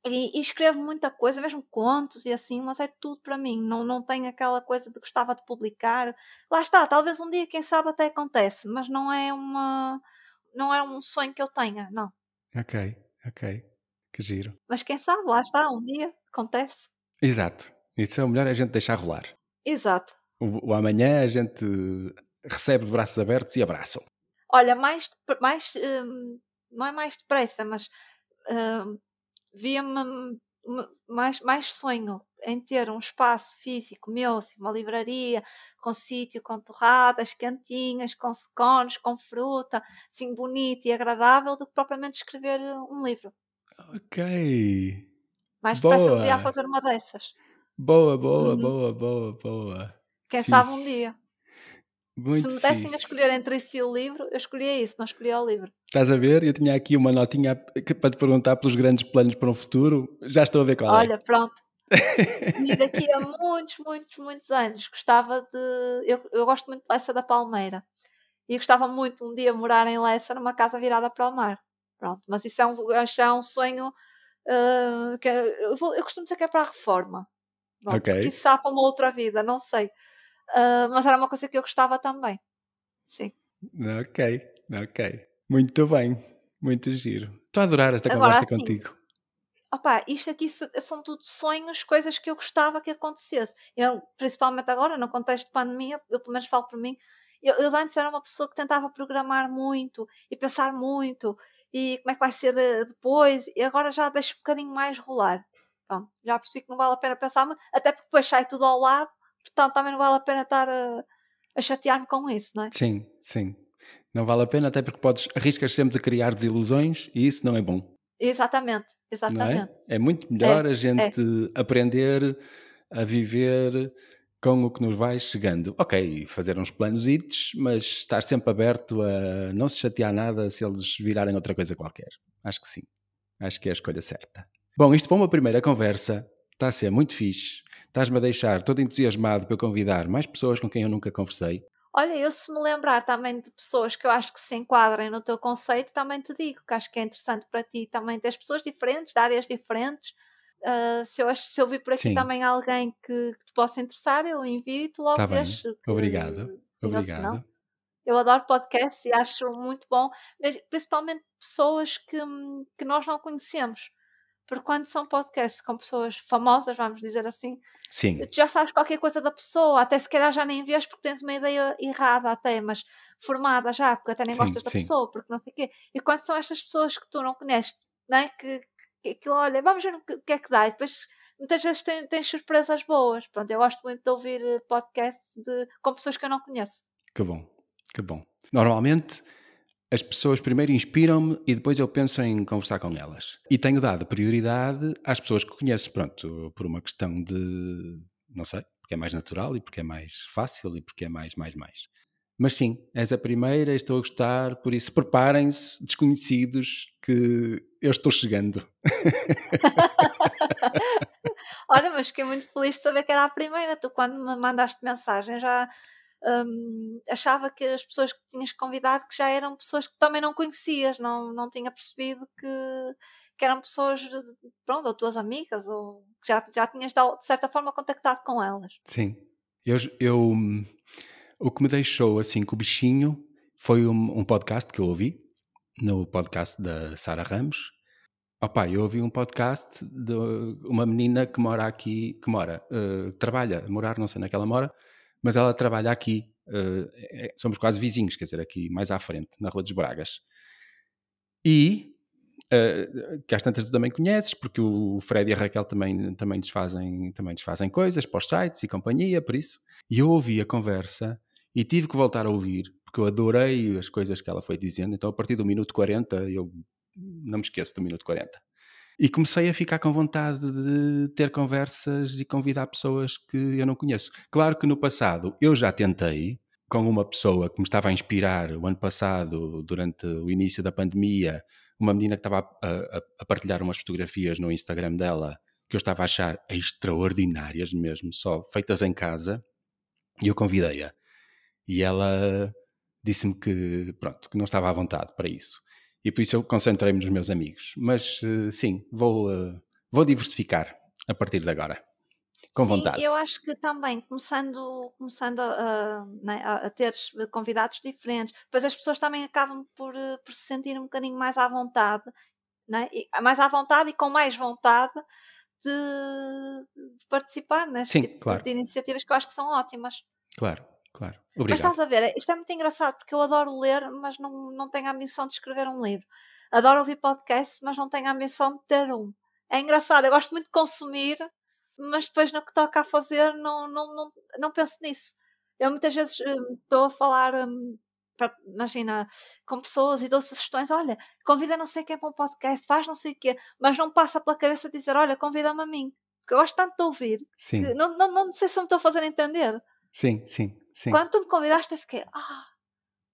E, e, escrevo muita coisa, mesmo contos e assim, mas é tudo para mim. Não, não tenho aquela coisa de gostava de publicar. Lá está, talvez um dia, quem sabe, até acontece, mas não é uma. Não é um sonho que eu tenha, não. Ok, ok. Que giro. Mas quem sabe, lá está, um dia acontece. Exato. Isso é o melhor é a gente deixar rolar. Exato. O, o amanhã a gente recebe de braços abertos e abraça. Olha, mais, mais hum, não é mais depressa, mas hum, via-me mais, mais sonho em ter um espaço físico meu, assim, uma livraria com sítio, com torradas, cantinhas, com secones, com fruta, assim, bonito e agradável, do que propriamente escrever um livro. Ok. Mais depressa eu devia fazer uma dessas. Boa, boa, uhum. boa, boa, boa. Quem Fiz. sabe um dia. Muito Se me dessem fixe. a escolher entre isso e o livro, eu escolhia isso, não escolhia o livro. Estás a ver? Eu tinha aqui uma notinha para te perguntar pelos grandes planos para um futuro. Já estou a ver qual Olha, é. Olha, pronto. e daqui a muitos, muitos, muitos anos gostava de. Eu, eu gosto muito de Lessa da Palmeira. E gostava muito um dia morar em Lessa numa casa virada para o mar. Pronto, mas isso é um, é um sonho uh, que eu, vou, eu costumo dizer que é para a reforma. Pronto, ok. Isso sabe para uma outra vida, não sei. Uh, mas era uma coisa que eu gostava também. Sim. Ok, ok. Muito bem, muito giro. Estou a adorar esta Agora, conversa assim, contigo. Opa, isto aqui são tudo sonhos, coisas que eu gostava que acontecesse. Eu, principalmente agora, no contexto de pandemia, eu pelo menos falo por mim, eu, eu antes era uma pessoa que tentava programar muito e pensar muito e como é que vai ser de, depois, e agora já deixo um bocadinho mais rolar. Pronto, já percebi que não vale a pena pensar até porque depois sai tudo ao lado Portanto, também não vale a pena estar a, a chatear-me com isso, não é? Sim, sim. Não vale a pena, até porque podes, arriscas sempre de criar desilusões e isso não é bom. Exatamente, é? exatamente. É? é? muito melhor é, a gente é. aprender a viver com o que nos vai chegando. Ok, fazer uns planos, mas estar sempre aberto a não se chatear nada se eles virarem outra coisa qualquer. Acho que sim. Acho que é a escolha certa. Bom, isto para uma primeira conversa está a ser muito fixe. Estás-me a deixar todo entusiasmado para convidar mais pessoas com quem eu nunca conversei. Olha, eu se me lembrar também de pessoas que eu acho que se enquadrem no teu conceito, também te digo que acho que é interessante para ti também ter pessoas diferentes, de áreas diferentes. Uh, se, eu, se eu vir por aqui Sim. também alguém que, que, te possa interessar, eu invito logo tá vês. Obrigado. Obrigado. Eu adoro podcasts e acho muito bom, principalmente pessoas que, que nós não conhecemos porque quando são podcasts com pessoas famosas, vamos dizer assim, Sim. tu já sabes qualquer coisa da pessoa, até se calhar já nem vês porque tens uma ideia errada até, mas formada já, porque até nem sim, gostas da sim. pessoa, porque não sei o quê. E quando são estas pessoas que tu não conheces, não é? que, que olha, vamos ver o que é que dá, e depois muitas vezes tens, tens surpresas boas. Pronto, eu gosto muito de ouvir eh, podcasts de, com pessoas que eu não conheço. Que bom, que bom. Normalmente as pessoas primeiro inspiram-me e depois eu penso em conversar com elas. E tenho dado prioridade às pessoas que conheço, pronto, por uma questão de, não sei, porque é mais natural e porque é mais fácil e porque é mais, mais, mais. Mas sim, és a primeira, estou a gostar, por isso preparem-se, desconhecidos, que eu estou chegando. Olha, mas fiquei muito feliz de saber que era a primeira. Tu, quando me mandaste mensagem, já um, achava que as pessoas que tinhas convidado que já eram pessoas que também não conhecias, não, não tinha percebido que, que eram pessoas, pronto, ou tuas amigas, ou que já, já tinhas de certa forma contactado com elas. Sim. Eu, eu, o que me deixou assim com o bichinho foi um, um podcast que eu ouvi, no podcast da Sara Ramos. Opa, eu ouvi um podcast de uma menina que mora aqui, que mora, uh, trabalha, morar, não sei naquela mora, mas ela trabalha aqui, uh, é, somos quase vizinhos, quer dizer, aqui mais à frente, na Rua dos Bragas. E, uh, que às tantas tu também conheces, porque o Fred e a Raquel também, também, desfazem, também desfazem coisas para os sites e companhia, por isso. E eu ouvi a conversa e tive que voltar a ouvir, porque eu adorei as coisas que ela foi dizendo, então a partir do minuto 40 eu não me esqueço do minuto 40. E comecei a ficar com vontade de ter conversas e convidar pessoas que eu não conheço. Claro que no passado eu já tentei, com uma pessoa que me estava a inspirar o ano passado, durante o início da pandemia, uma menina que estava a, a, a partilhar umas fotografias no Instagram dela, que eu estava a achar extraordinárias mesmo, só feitas em casa, e eu convidei-a. E ela disse-me que, pronto, que não estava à vontade para isso e por isso eu concentrei-me nos meus amigos. Mas uh, sim, vou, uh, vou diversificar a partir de agora. Com sim, vontade. Eu acho que também, começando, começando a, né, a, a ter convidados diferentes, depois as pessoas também acabam por, eh, por se sentir um bocadinho mais à vontade, né? e, mais à vontade e com mais vontade de, de participar neste Sim, tipo claro. de iniciativas que eu acho que são ótimas. Claro. Claro. Obrigado. Mas estás a ver, isto é muito engraçado porque eu adoro ler, mas não, não tenho a ambição de escrever um livro. Adoro ouvir podcasts, mas não tenho a ambição de ter um. É engraçado, eu gosto muito de consumir, mas depois no que toca a fazer não, não, não, não penso nisso. Eu muitas vezes hum, estou a falar, um, pra, imagina, com pessoas e dou sugestões, olha, convida não sei quem para um podcast, faz não sei o quê, mas não passa pela cabeça dizer, olha, convida-me a mim. Porque eu gosto tanto de ouvir. Sim. Não, não, não sei se me estou a fazer entender. Sim, sim. Sim. Quando tu me convidaste, eu fiquei, ah,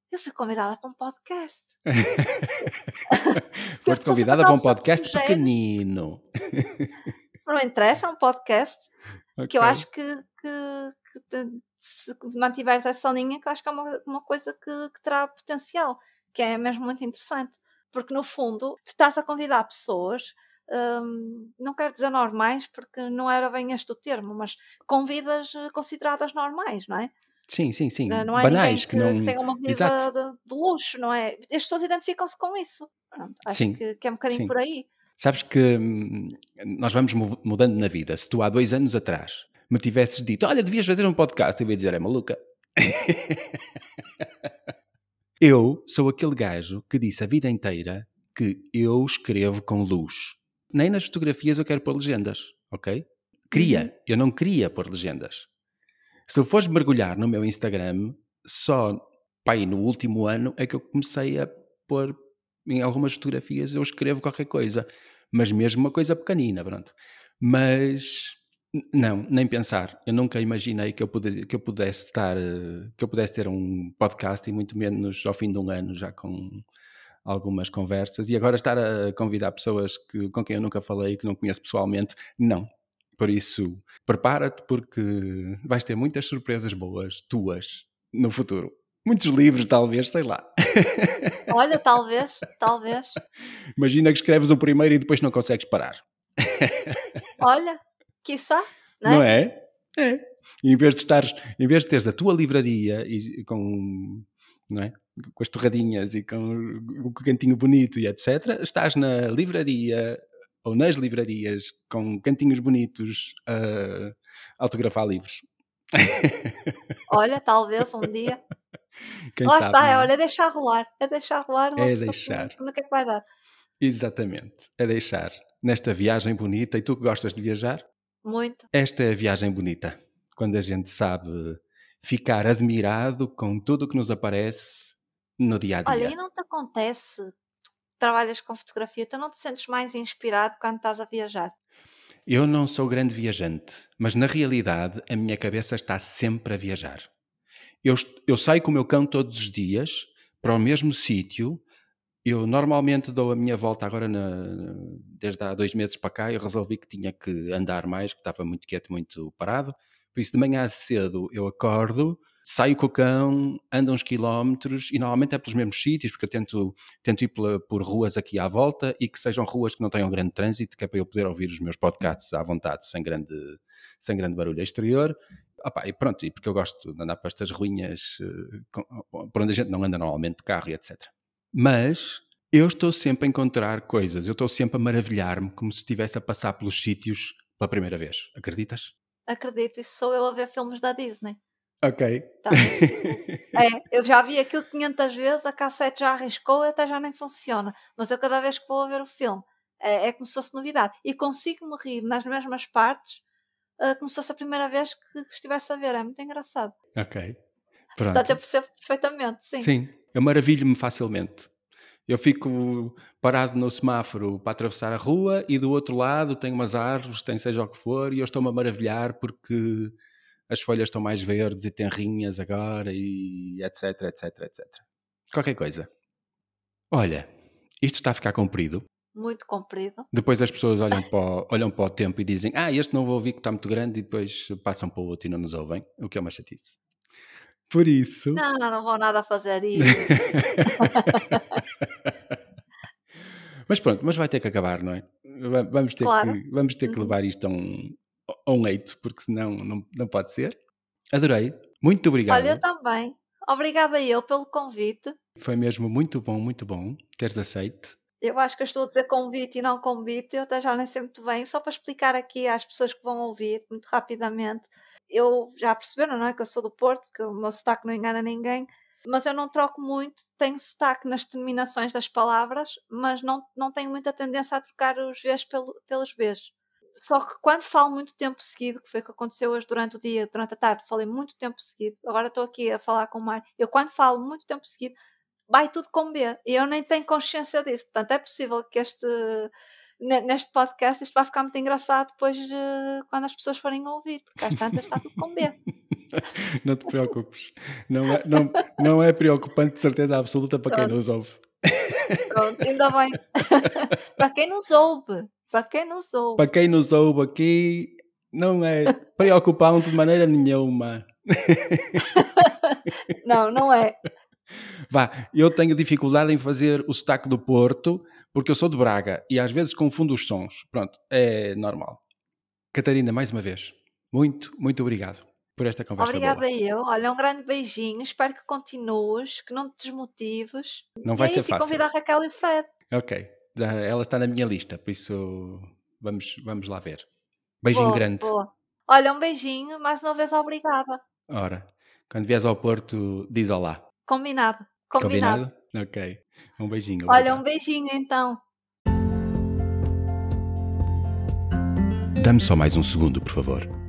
eu fui convidada para um podcast. Foste convidada para um podcast pequenino. Não interessa, é um podcast okay. que eu acho que, que, que se mantiveres essa linha, que eu acho que é uma, uma coisa que, que terá potencial, que é mesmo muito interessante. Porque no fundo, tu estás a convidar pessoas um, não quero dizer normais, porque não era bem este o termo, mas convidas eh, consideradas normais, não é? Sim, sim, sim. Não é Banais que, que, não. que tenha uma vida de, de, luxo, não é? As pessoas identificam-se com isso. Pronto, acho sim, que, que, é um bocadinho sim. por aí. Sabes que hum, nós vamos mudando na vida. Se tu há dois anos atrás me tivesses dito, olha, devias fazer um podcast, eu ia dizer, é maluca. eu sou aquele gajo que disse a vida inteira que eu escrevo com luz. Nem nas fotografias eu quero pôr legendas, ok? Queria, uhum. eu não queria pôr legendas. Se eu fores mergulhar no meu Instagram, só pai, no último ano é que eu comecei a pôr em algumas fotografias eu escrevo qualquer coisa, mas mesmo uma coisa pequenina, pronto. Mas não, nem pensar. Eu nunca imaginei que eu, que eu pudesse estar, que eu pudesse ter um podcast e muito menos ao fim de um ano já com algumas conversas e agora estar a convidar pessoas que, com quem eu nunca falei, que não conheço pessoalmente, não. Por isso, prepara-te porque vais ter muitas surpresas boas tuas no futuro. Muitos livros, talvez, sei lá. Olha, talvez, talvez. Imagina que escreves o primeiro e depois não consegues parar. Olha, quiçá, não é? Não é? É. em vez de estares, em vez de teres a tua livraria e com, não é? com as torradinhas e com o cantinho bonito e etc., estás na livraria ou nas livrarias com cantinhos bonitos a autografar livros. Olha, talvez um dia. Quem Lá sabe, está, é? olha, é deixar rolar. É deixar rolar. É deixar. No que é que vai dar? Exatamente, é deixar. Nesta viagem bonita, e tu que gostas de viajar? Muito. Esta é a viagem bonita. Quando a gente sabe ficar admirado com tudo o que nos aparece no dia a dia. Olha, e não te acontece, tu trabalhas com fotografia, tu não te sentes mais inspirado quando estás a viajar? Eu não sou grande viajante, mas na realidade a minha cabeça está sempre a viajar. Eu, eu saio com o meu cão todos os dias para o mesmo sítio. Eu normalmente dou a minha volta agora, na, desde há dois meses para cá. Eu resolvi que tinha que andar mais, que estava muito quieto, muito parado. Por isso, de manhã cedo eu acordo, saio com o cão, ando uns quilómetros e normalmente é pelos mesmos sítios, porque eu tento, tento ir por, por ruas aqui à volta e que sejam ruas que não tenham grande trânsito, que é para eu poder ouvir os meus podcasts à vontade, sem grande, sem grande barulho exterior. Opa, e pronto, e porque eu gosto de andar para estas ruínas uh, por onde a gente não anda normalmente de carro e etc. Mas eu estou sempre a encontrar coisas, eu estou sempre a maravilhar-me como se estivesse a passar pelos sítios pela primeira vez. Acreditas? Acredito, isso sou eu a ver filmes da Disney. Ok. Tá. é, eu já vi aquilo 500 vezes, a cassete já arriscou e até já nem funciona. Mas eu cada vez que vou ver o filme é, é como se fosse novidade. E consigo-me rir nas mesmas partes uh, como se fosse a primeira vez que estivesse a ver. É muito engraçado. Ok. Pronto. Portanto, eu percebo perfeitamente, sim. Sim, eu maravilho-me facilmente. Eu fico parado no semáforo para atravessar a rua e do outro lado tem umas árvores, tem seja o que for, e eu estou-me a maravilhar porque as folhas estão mais verdes e tenrinhas agora e etc, etc, etc. Qualquer coisa. Olha, isto está a ficar comprido. Muito comprido. Depois as pessoas olham para, o, olham para o tempo e dizem ah, este não vou ouvir que está muito grande e depois passam para o outro e não nos ouvem, o que é uma chatice. Por isso. Não, não vou nada fazer isso. mas pronto, mas vai ter que acabar, não é? Vamos ter, claro. que, vamos ter que uhum. levar isto a um, a um leito, porque senão não, não pode ser. Adorei. Muito obrigado. Olha, eu também. Obrigada eu pelo convite. Foi mesmo muito bom, muito bom teres aceite. Eu acho que eu estou a dizer convite e não convite, eu até já nem sei muito bem. Só para explicar aqui às pessoas que vão ouvir, muito rapidamente eu já perceberam, não é? Que eu sou do Porto, que o meu sotaque não engana ninguém, mas eu não troco muito, tenho sotaque nas terminações das palavras, mas não, não tenho muita tendência a trocar os Vs pelo, pelos Bs. Só que quando falo muito tempo seguido, que foi o que aconteceu hoje durante o dia, durante a tarde, falei muito tempo seguido, agora estou aqui a falar com o Mário, eu quando falo muito tempo seguido, vai tudo com B, e eu nem tenho consciência disso, portanto é possível que este neste podcast isto vai ficar muito engraçado depois de, quando as pessoas forem a ouvir, porque às tantas está tudo com B. não te preocupes. Não é, não, não é preocupante de certeza absoluta para Pronto. quem nos ouve. Pronto, ainda bem. para quem nos ouve. Para quem nos ouve. Para quem nos ouve aqui, não é preocupante de maneira nenhuma. não, não é. Vá, eu tenho dificuldade em fazer o sotaque do Porto porque eu sou de Braga e às vezes confundo os sons. Pronto, é normal. Catarina, mais uma vez, muito, muito obrigado por esta conversa. Obrigada boa. eu. Olha, um grande beijinho. Espero que continues, que não te desmotives. Não vai e ser fácil. convidar a Raquel e o Fred. Ok, ela está na minha lista, por isso vamos, vamos lá ver. Beijinho boa, grande. Boa. Olha, um beijinho. Mais uma vez, obrigada. Ora, quando vies ao Porto, diz olá. Combinado. Combinado. Combinado? Ok. Um beijinho. Olha, obrigado. um beijinho então. Dá-me só mais um segundo, por favor.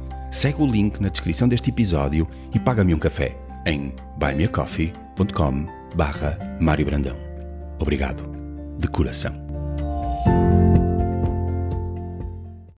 segue o link na descrição deste episódio e paga-me um café em buymeacoffee.com barra Mário Brandão. Obrigado, de coração.